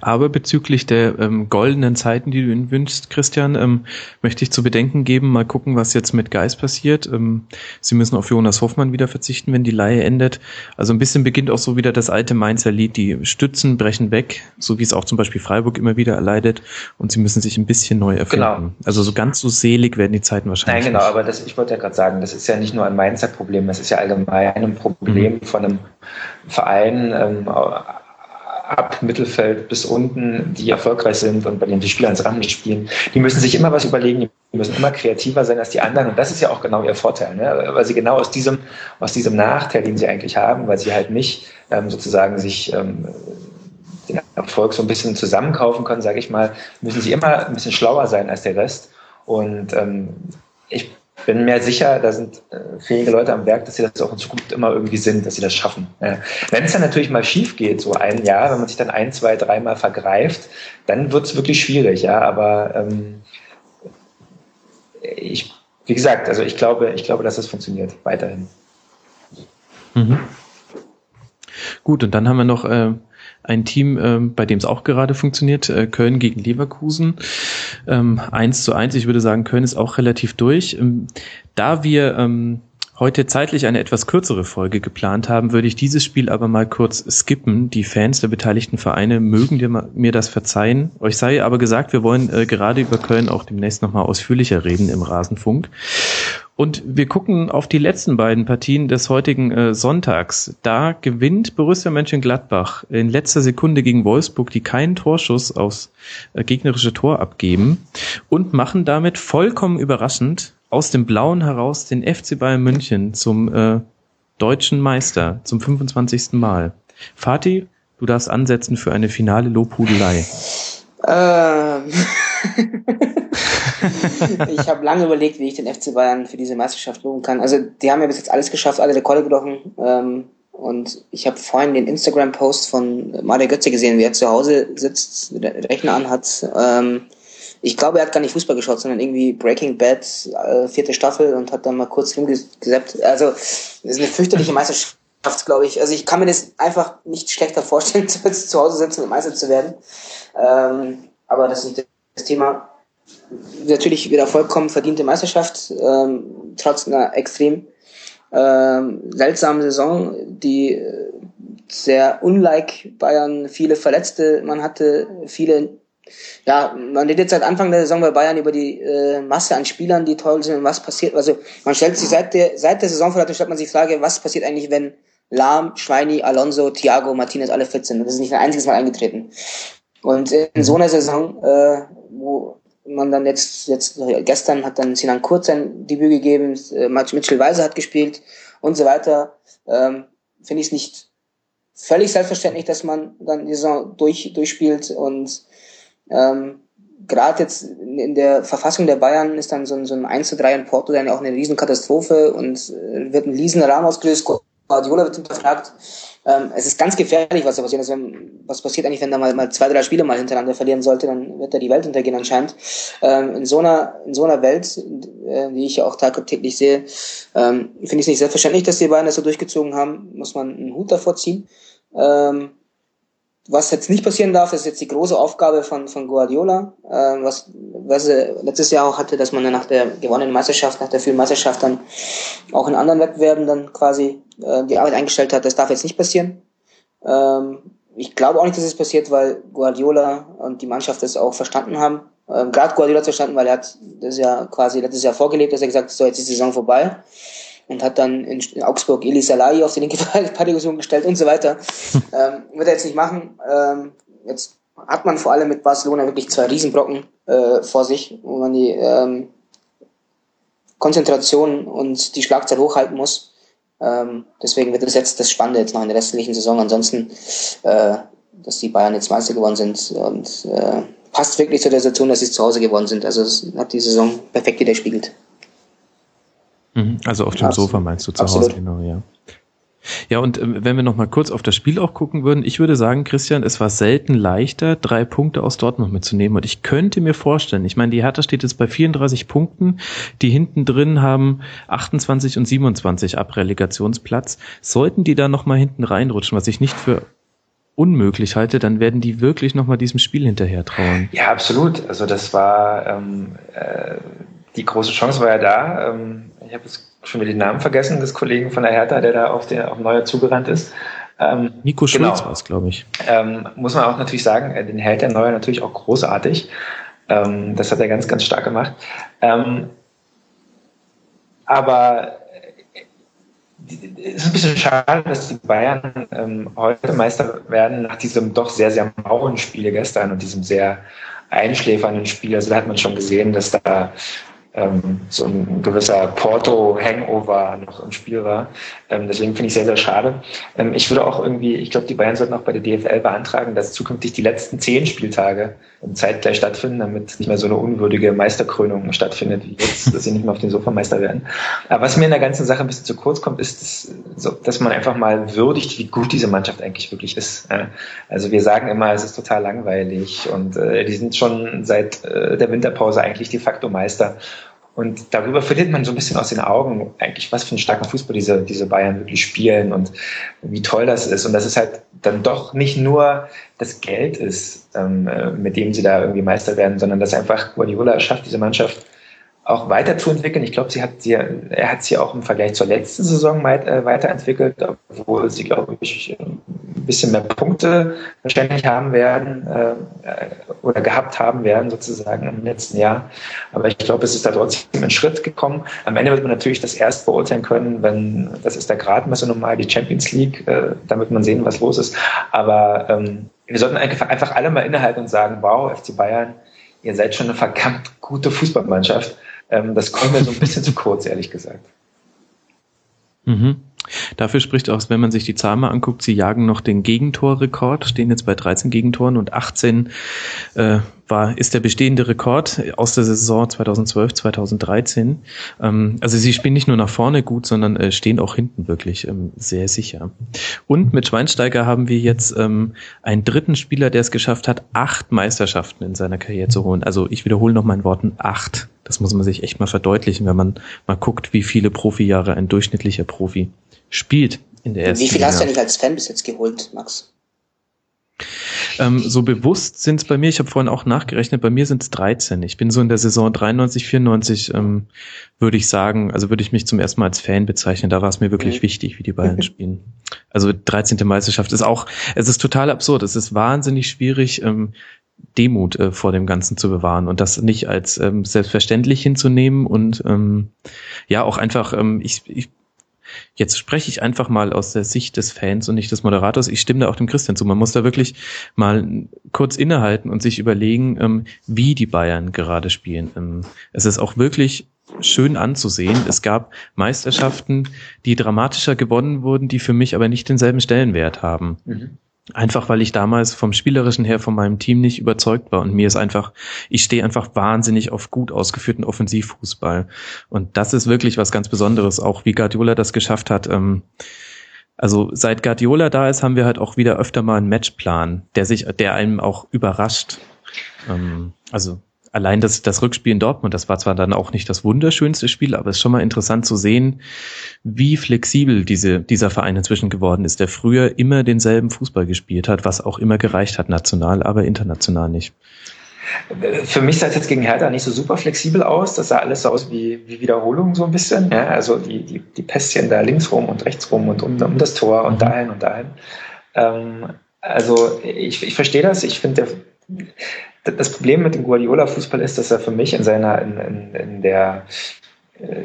Speaker 1: Aber bezüglich der ähm, goldenen Zeiten, die du ihnen wünschst, Christian, ähm, möchte ich zu bedenken geben, mal gucken, was jetzt mit Geist passiert. Ähm, sie müssen auf Jonas Hoffmann wieder verzichten, wenn die Laie endet. Also ein bisschen beginnt auch so wieder das alte Mainzer Lied, die Stützen brechen weg, so wie es auch zum Beispiel Freiburg immer wieder erleidet und sie müssen sich ein bisschen neu erfinden. Genau. Also so ganz so selig werden die Zeiten wahrscheinlich.
Speaker 2: Nein, genau, nicht. aber das, ich wollte ja gerade sagen, das ist ja nicht nur ein Mainzer Problem, das ist ja allgemein ein Problem mhm. von einem Verein, ähm, ab Mittelfeld bis unten, die erfolgreich sind und bei denen die Spieler ins Rand spielen, die müssen sich immer was überlegen, die müssen immer kreativer sein als die anderen und das ist ja auch genau ihr Vorteil, ne? weil sie genau aus diesem, aus diesem Nachteil, den sie eigentlich haben, weil sie halt nicht ähm, sozusagen sich ähm, den Erfolg so ein bisschen zusammenkaufen können, sage ich mal, müssen sie immer ein bisschen schlauer sein als der Rest und ähm, ich bin mir sicher, da sind äh, fähige Leute am Werk, dass sie das auch in Zukunft immer irgendwie sind, dass sie das schaffen. Ja. Wenn es dann natürlich mal schief geht, so ein Jahr, wenn man sich dann ein, zwei, dreimal vergreift, dann wird es wirklich schwierig, ja. Aber ähm, ich, wie gesagt, also ich glaube, ich glaube, dass das funktioniert weiterhin.
Speaker 1: Mhm. Gut, und dann haben wir noch äh, ein Team, ähm, bei dem es auch gerade funktioniert, äh, Köln gegen Leverkusen. Ähm, 1 zu 1, ich würde sagen, Köln ist auch relativ durch. Ähm, da wir ähm, heute zeitlich eine etwas kürzere Folge geplant haben, würde ich dieses Spiel aber mal kurz skippen. Die Fans der beteiligten Vereine mögen mir das verzeihen. Euch sei aber gesagt, wir wollen äh, gerade über Köln auch demnächst nochmal ausführlicher reden im Rasenfunk. Und wir gucken auf die letzten beiden Partien des heutigen äh, Sonntags. Da gewinnt Borussia Mönchengladbach in letzter Sekunde gegen Wolfsburg, die keinen Torschuss aufs äh, gegnerische Tor abgeben und machen damit vollkommen überraschend aus dem Blauen heraus den FC Bayern München zum äh, deutschen Meister zum 25. Mal. Fatih, du darfst ansetzen für eine finale Lobhudelei.
Speaker 3: Ähm. ich habe lange überlegt, wie ich den FC Bayern für diese Meisterschaft loben kann. Also die haben ja bis jetzt alles geschafft, alle Rekorde gebrochen. Ähm, und ich habe vorhin den Instagram-Post von Mario Götze gesehen, wie er zu Hause sitzt, den Rechner anhat. Ähm, ich glaube, er hat gar nicht Fußball geschaut, sondern irgendwie Breaking Bad, äh, vierte Staffel und hat dann mal kurz hingesappt. Also, das ist eine fürchterliche Meisterschaft, glaube ich. Also, ich kann mir das einfach nicht schlechter vorstellen, zu Hause sitzen und Meister zu werden. Ähm, aber das ist nicht das Thema natürlich wieder vollkommen verdiente Meisterschaft, ähm, trotz einer extrem ähm, seltsamen Saison, die äh, sehr unlike Bayern, viele Verletzte, man hatte viele, ja, man redet seit Anfang der Saison bei Bayern über die äh, Masse an Spielern, die toll sind und was passiert, also man stellt sich seit der, seit der Saisonverlauf stellt man sich die Frage, was passiert eigentlich, wenn Lahm, Schweini, Alonso, Thiago, Martinez alle fit sind. Das ist nicht ein einziges Mal eingetreten. Und in so einer Saison, äh, wo man dann jetzt, jetzt gestern hat dann Sinan Kurz sein Debüt gegeben, äh, Mitchell Weiser hat gespielt und so weiter. Ähm, Finde ich es nicht völlig selbstverständlich, dass man dann die Saison durch, durchspielt und ähm, gerade jetzt in der Verfassung der Bayern ist dann so ein, so ein 1 zu 3 in Porto dann auch eine Riesenkatastrophe und äh, wird ein Riesenrahmen ausgelöst. Guardiola wird hinterfragt. Ähm, es ist ganz gefährlich, was da passiert. Also, was passiert eigentlich, wenn da mal, mal zwei, drei Spiele mal hintereinander verlieren sollte, dann wird da die Welt untergehen anscheinend. Ähm, in so einer, in so einer Welt, äh, die ich ja auch tagtäglich sehe, ähm, finde ich es nicht selbstverständlich, dass die beiden das so durchgezogen haben. Muss man einen Hut davor ziehen. Ähm, was jetzt nicht passieren darf, das ist jetzt die große Aufgabe von, von Guardiola, äh, was, was er letztes Jahr auch hatte, dass man dann nach der gewonnenen Meisterschaft, nach der vielen Meisterschaft dann auch in anderen Wettbewerben dann quasi äh, die Arbeit eingestellt hat. Das darf jetzt nicht passieren. Ähm, ich glaube auch nicht, dass es passiert, weil Guardiola und die Mannschaft das auch verstanden haben. Ähm, Gerade Guardiola hat verstanden, weil er hat das ja quasi letztes Jahr vorgelebt, dass er gesagt hat, so jetzt ist die Saison vorbei und hat dann in, Augsburg Eli Salai auf die linke Verteidigung gestellt und so weiter. ähm, wird er jetzt nicht machen. Ähm, jetzt hat man vor allem mit Barcelona wirklich zwei Riesenbrocken äh, vor sich, wo man die ähm, Konzentration und die Schlagzeit hochhalten muss. Ähm, deswegen wird das jetzt das Spannende jetzt noch in der restlichen Saison. Ansonsten, äh, dass die Bayern jetzt Meister geworden sind und äh, passt wirklich zu der Situation, dass sie zu Hause geworden sind. Also es hat die Saison perfekt widerspiegelt.
Speaker 1: Mhm. Also auf dem Absolut. Sofa meinst du zu Absolut. Hause, genau, ja. Ja, und äh, wenn wir noch mal kurz auf das Spiel auch gucken würden, ich würde sagen, Christian, es war selten leichter, drei Punkte aus Dortmund mitzunehmen. Und ich könnte mir vorstellen, ich meine, die Hertha steht jetzt bei 34 Punkten, die hinten drin haben 28 und 27 Abrelegationsplatz. Sollten die da noch mal hinten reinrutschen, was ich nicht für unmöglich halte, dann werden die wirklich noch mal diesem Spiel hinterher trauen.
Speaker 2: Ja, absolut. Also das war ähm, äh, die große Chance war ja da. Ähm, ich habe jetzt schon wieder den Namen vergessen des Kollegen von der Hertha, der da auf, der, auf Neuer zugerannt ist.
Speaker 1: Ähm, Nico Schulz genau. war es, glaube ich.
Speaker 2: Ähm, muss man auch natürlich sagen, äh, den hält der Neuer natürlich auch großartig. Ähm, das hat er ganz, ganz stark gemacht. Ähm, aber äh, es ist ein bisschen schade, dass die Bayern ähm, heute Meister werden nach diesem doch sehr, sehr mauen Spiel gestern und diesem sehr einschläfernden Spiel. Also da hat man schon gesehen, dass da ähm, so ein gewisser Porto-Hangover noch im Spiel war. Ähm, deswegen finde ich sehr, sehr schade. Ähm, ich würde auch irgendwie, ich glaube, die Bayern sollten auch bei der DFL beantragen, dass zukünftig die letzten zehn Spieltage zeitgleich stattfinden, damit nicht mehr so eine unwürdige Meisterkrönung stattfindet, wie jetzt, dass sie nicht mehr auf den Sofameister werden. Aber was mir in der ganzen Sache ein bisschen zu kurz kommt, ist, dass, so, dass man einfach mal würdigt, wie gut diese Mannschaft eigentlich wirklich ist. Also wir sagen immer, es ist total langweilig und äh, die sind schon seit äh, der Winterpause eigentlich de facto Meister. Und darüber verliert man so ein bisschen aus den Augen, eigentlich, was für einen starken Fußball diese, diese Bayern wirklich spielen und wie toll das ist. Und das ist halt dann doch nicht nur das Geld ist, ähm, äh, mit dem sie da irgendwie Meister werden, sondern dass einfach Guardiola schafft, diese Mannschaft auch weiterzuentwickeln. Ich glaube, sie hat sie, er hat sie auch im Vergleich zur letzten Saison äh, weiterentwickelt, obwohl sie, glaube ich, ein bisschen mehr Punkte wahrscheinlich haben werden äh, oder gehabt haben werden sozusagen im letzten Jahr. Aber ich glaube, es ist da trotzdem ein Schritt gekommen. Am Ende wird man natürlich das erst beurteilen können, wenn das ist der Gradmesser normal, die Champions League, äh, damit man sehen, was los ist. Aber ähm, wir sollten einfach alle mal innehalten und sagen, wow, FC Bayern, ihr seid schon eine verdammt gute Fußballmannschaft. Ähm, das kommt mir so ein bisschen zu kurz, ehrlich gesagt.
Speaker 1: Mhm. Dafür spricht auch, wenn man sich die Zahlen mal anguckt, sie jagen noch den Gegentorrekord, stehen jetzt bei 13 Gegentoren und 18 äh, war, ist der bestehende Rekord aus der Saison 2012, 2013. Ähm, also sie spielen nicht nur nach vorne gut, sondern äh, stehen auch hinten wirklich ähm, sehr sicher. Und mit Schweinsteiger haben wir jetzt ähm, einen dritten Spieler, der es geschafft hat, acht Meisterschaften in seiner Karriere zu holen. Also ich wiederhole noch meinen Worten, acht. Das muss man sich echt mal verdeutlichen, wenn man mal guckt, wie viele Profijahre ein durchschnittlicher Profi spielt in der
Speaker 3: ersten Wie viel hast du denn als Fan bis jetzt geholt, Max?
Speaker 1: Ähm, so bewusst sind es bei mir, ich habe vorhin auch nachgerechnet, bei mir sind es 13. Ich bin so in der Saison 93, 94, ähm, würde ich sagen, also würde ich mich zum ersten Mal als Fan bezeichnen. Da war es mir wirklich mhm. wichtig, wie die Bayern spielen. Also 13. Meisterschaft ist auch, es ist total absurd. Es ist wahnsinnig schwierig, ähm, Demut äh, vor dem Ganzen zu bewahren und das nicht als ähm, selbstverständlich hinzunehmen und ähm, ja auch einfach, ähm, ich, ich Jetzt spreche ich einfach mal aus der Sicht des Fans und nicht des Moderators. Ich stimme da auch dem Christian zu. Man muss da wirklich mal kurz innehalten und sich überlegen, ähm, wie die Bayern gerade spielen. Ähm, es ist auch wirklich schön anzusehen. Es gab Meisterschaften, die dramatischer gewonnen wurden, die für mich aber nicht denselben Stellenwert haben. Mhm. Einfach weil ich damals vom Spielerischen her von meinem Team nicht überzeugt war. Und mir ist einfach, ich stehe einfach wahnsinnig auf gut ausgeführten Offensivfußball. Und das ist wirklich was ganz Besonderes, auch wie Guardiola das geschafft hat. Ähm, Also seit Guardiola da ist, haben wir halt auch wieder öfter mal einen Matchplan, der sich, der einem auch überrascht. Ähm, also allein das, das Rückspiel in Dortmund, das war zwar dann auch nicht das wunderschönste Spiel, aber es ist schon mal interessant zu sehen, wie flexibel diese, dieser Verein inzwischen geworden ist, der früher immer denselben Fußball gespielt hat, was auch immer gereicht hat, national, aber international nicht.
Speaker 2: Für mich sah es jetzt gegen Hertha nicht so super flexibel aus. Das sah alles so aus wie, wie Wiederholung so ein bisschen. Ja, also die, die, die Pässchen da links rum und rechts rum und um, um das Tor und dahin und dahin. Ähm, also ich, ich verstehe das. Ich finde, das Problem mit dem Guardiola-Fußball ist, dass er für mich in seiner, in, in, in der äh,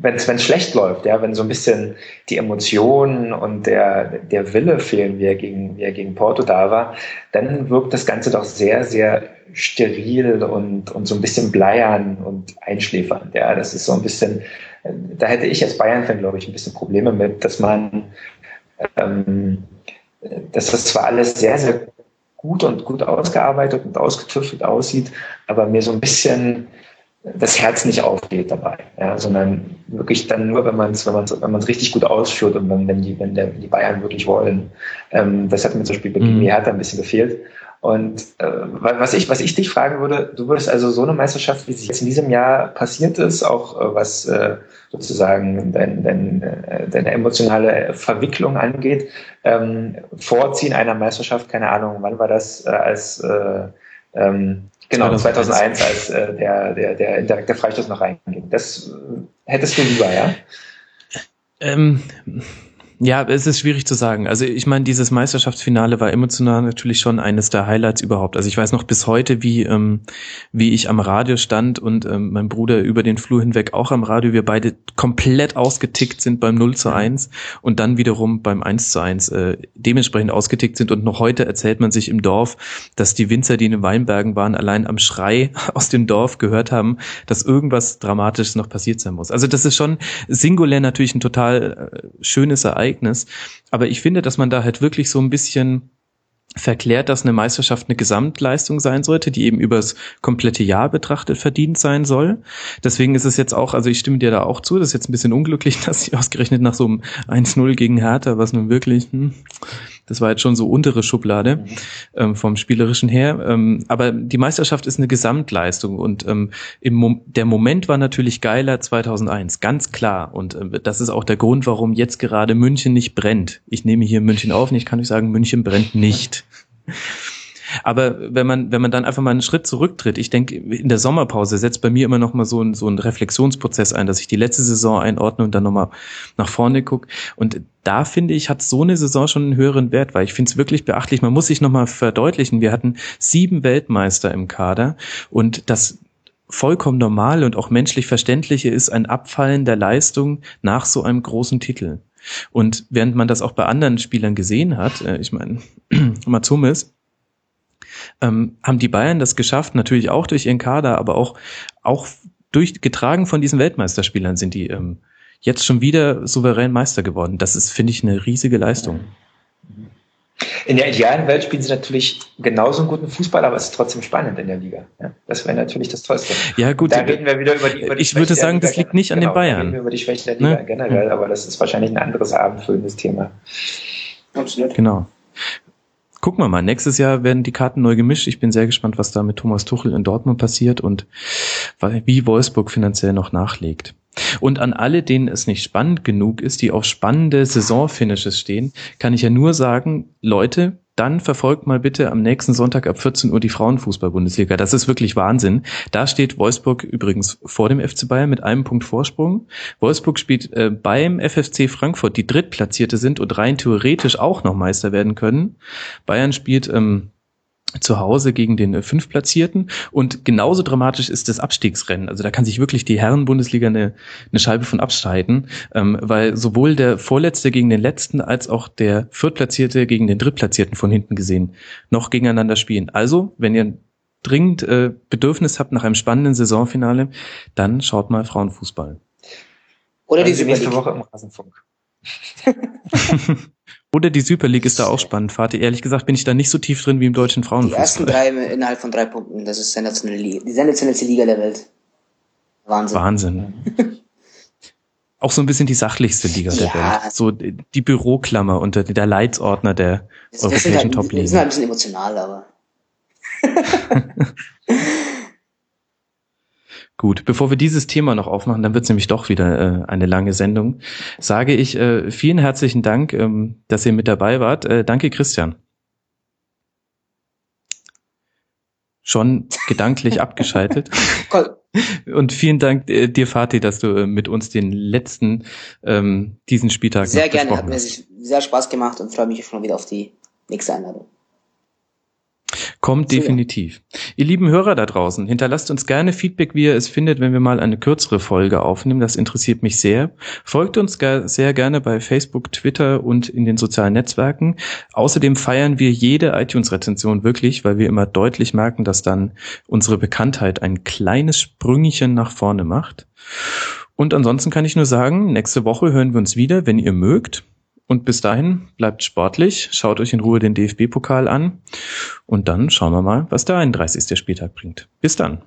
Speaker 2: wenn es schlecht läuft, ja, wenn so ein bisschen die Emotionen und der, der Wille fehlen, wie er, gegen, wie er gegen Porto da war, dann wirkt das Ganze doch sehr, sehr steril und, und so ein bisschen bleiern und einschläfernd. Ja, das ist so ein bisschen, da hätte ich als Bayern-Fan, glaube ich, ein bisschen Probleme mit, dass man, ähm, dass das zwar alles sehr, sehr gut und gut ausgearbeitet und ausgetüftelt aussieht, aber mir so ein bisschen das Herz nicht aufgeht dabei, ja, sondern wirklich dann nur, wenn man es wenn man's, wenn man's richtig gut ausführt und wenn, wenn, die, wenn der, die Bayern wirklich wollen. Ähm, das hat mir zum Beispiel bei mhm. Hertha ein bisschen gefehlt. Und äh, was, ich, was ich dich fragen würde, du würdest also so eine Meisterschaft, wie sie jetzt in diesem Jahr passiert ist, auch äh, was äh, sozusagen dein, dein, äh, deine emotionale Verwicklung angeht, ähm, vorziehen einer Meisterschaft, keine Ahnung, wann war das, äh, als äh, ähm, Genau, 2001, als äh, der, der, der indirekte Freistoß noch reinging. Das hättest du lieber, ja?
Speaker 1: Ähm, ja, es ist schwierig zu sagen. Also ich meine, dieses Meisterschaftsfinale war emotional natürlich schon eines der Highlights überhaupt. Also ich weiß noch bis heute, wie ähm, wie ich am Radio stand und ähm, mein Bruder über den Flur hinweg auch am Radio, wir beide komplett ausgetickt sind beim 0 zu 1 und dann wiederum beim 1 zu 1 äh, dementsprechend ausgetickt sind. Und noch heute erzählt man sich im Dorf, dass die Winzer, die in den Weinbergen waren, allein am Schrei aus dem Dorf gehört haben, dass irgendwas Dramatisches noch passiert sein muss. Also das ist schon singulär natürlich ein total äh, schönes Ereignis Ereignis. Aber ich finde, dass man da halt wirklich so ein bisschen verklärt, dass eine Meisterschaft eine Gesamtleistung sein sollte, die eben übers komplette Jahr betrachtet verdient sein soll. Deswegen ist es jetzt auch, also ich stimme dir da auch zu, das ist jetzt ein bisschen unglücklich, dass sie ausgerechnet nach so einem 1-0 gegen Hertha, was nun wirklich, hm, das war jetzt schon so untere Schublade mhm. ähm, vom spielerischen her. Ähm, aber die Meisterschaft ist eine Gesamtleistung und ähm, im Mo der Moment war natürlich geiler 2001, ganz klar. Und ähm, das ist auch der Grund, warum jetzt gerade München nicht brennt. Ich nehme hier München auf und ich kann euch sagen, München brennt nicht. Aber wenn man, wenn man dann einfach mal einen Schritt zurücktritt, ich denke, in der Sommerpause setzt bei mir immer noch mal so ein, so ein Reflexionsprozess ein, dass ich die letzte Saison einordne und dann nochmal nach vorne gucke. Und da finde ich, hat so eine Saison schon einen höheren Wert, weil ich finde es wirklich beachtlich. Man muss sich nochmal verdeutlichen, wir hatten sieben Weltmeister im Kader und das vollkommen normal und auch menschlich verständliche ist ein Abfallen der Leistung nach so einem großen Titel. Und während man das auch bei anderen Spielern gesehen hat, äh, ich meine, Mats Hummels, ähm, haben die Bayern das geschafft, natürlich auch durch ihren Kader, aber auch, auch durch, getragen von diesen Weltmeisterspielern sind die ähm, jetzt schon wieder souverän Meister geworden. Das ist, finde ich, eine riesige Leistung.
Speaker 2: In der idealen Welt spielen sie natürlich genauso einen guten Fußball, aber es ist trotzdem spannend in der Liga. Ja, das wäre natürlich das Tollste.
Speaker 1: Ja, gut.
Speaker 2: Da reden wir wieder über die, über
Speaker 1: die Ich würde sagen, das liegt nicht an
Speaker 2: genau,
Speaker 1: den Bayern. Da
Speaker 2: reden wir über die Schwäche der Liga ne? generell, aber das ist wahrscheinlich ein anderes abendfüllendes Thema.
Speaker 1: Absolut. Genau. Gucken wir mal. Nächstes Jahr werden die Karten neu gemischt. Ich bin sehr gespannt, was da mit Thomas Tuchel in Dortmund passiert und wie Wolfsburg finanziell noch nachlegt. Und an alle, denen es nicht spannend genug ist, die auf spannende Saisonfinishes stehen, kann ich ja nur sagen, Leute, dann verfolgt mal bitte am nächsten Sonntag ab 14 Uhr die Frauenfußball-Bundesliga. Das ist wirklich Wahnsinn. Da steht Wolfsburg übrigens vor dem FC Bayern mit einem Punkt Vorsprung. Wolfsburg spielt äh, beim FFC Frankfurt, die Drittplatzierte sind und rein theoretisch auch noch Meister werden können. Bayern spielt ähm, zu Hause gegen den äh, Fünftplatzierten. Und genauso dramatisch ist das Abstiegsrennen. Also da kann sich wirklich die Herren-Bundesliga eine, eine Scheibe von abstreiten, ähm, weil sowohl der Vorletzte gegen den Letzten als auch der Viertplatzierte gegen den Drittplatzierten von hinten gesehen noch gegeneinander spielen. Also, wenn ihr dringend äh, Bedürfnis habt nach einem spannenden Saisonfinale, dann schaut mal Frauenfußball.
Speaker 2: Oder die nächste Woche im Rasenfunk.
Speaker 1: Oder die Super League ist da auch spannend. Vati, ehrlich gesagt bin ich da nicht so tief drin wie im deutschen Frauenfußball.
Speaker 3: Die ersten drei innerhalb von drei Punkten, das ist sensationelle Liga. Die sensationellste Liga der Welt. Wahnsinn.
Speaker 1: Wahnsinn. auch so ein bisschen die sachlichste Liga ja. der Welt. So die Büroklammer unter der Leitsordner der das, europäischen
Speaker 3: halt,
Speaker 1: Top-Liga.
Speaker 3: Das ist halt ein bisschen emotional, aber.
Speaker 1: Gut, bevor wir dieses Thema noch aufmachen, dann wird es nämlich doch wieder äh, eine lange Sendung, sage ich äh, vielen herzlichen Dank, ähm, dass ihr mit dabei wart. Äh, danke, Christian. Schon gedanklich abgeschaltet. Und vielen Dank äh, dir, Fatih, dass du äh, mit uns den letzten ähm, diesen Spieltag
Speaker 3: sehr gerne, hat mir sehr Spaß gemacht und freue mich schon wieder auf die nächste Einladung.
Speaker 1: Kommt definitiv. Ihr lieben Hörer da draußen, hinterlasst uns gerne Feedback, wie ihr es findet, wenn wir mal eine kürzere Folge aufnehmen. Das interessiert mich sehr. Folgt uns sehr gerne bei Facebook, Twitter und in den sozialen Netzwerken. Außerdem feiern wir jede iTunes-Rezension wirklich, weil wir immer deutlich merken, dass dann unsere Bekanntheit ein kleines Sprüngchen nach vorne macht. Und ansonsten kann ich nur sagen, nächste Woche hören wir uns wieder, wenn ihr mögt. Und bis dahin bleibt sportlich, schaut euch in Ruhe den DFB-Pokal an und dann schauen wir mal, was der 31. Spieltag bringt. Bis dann.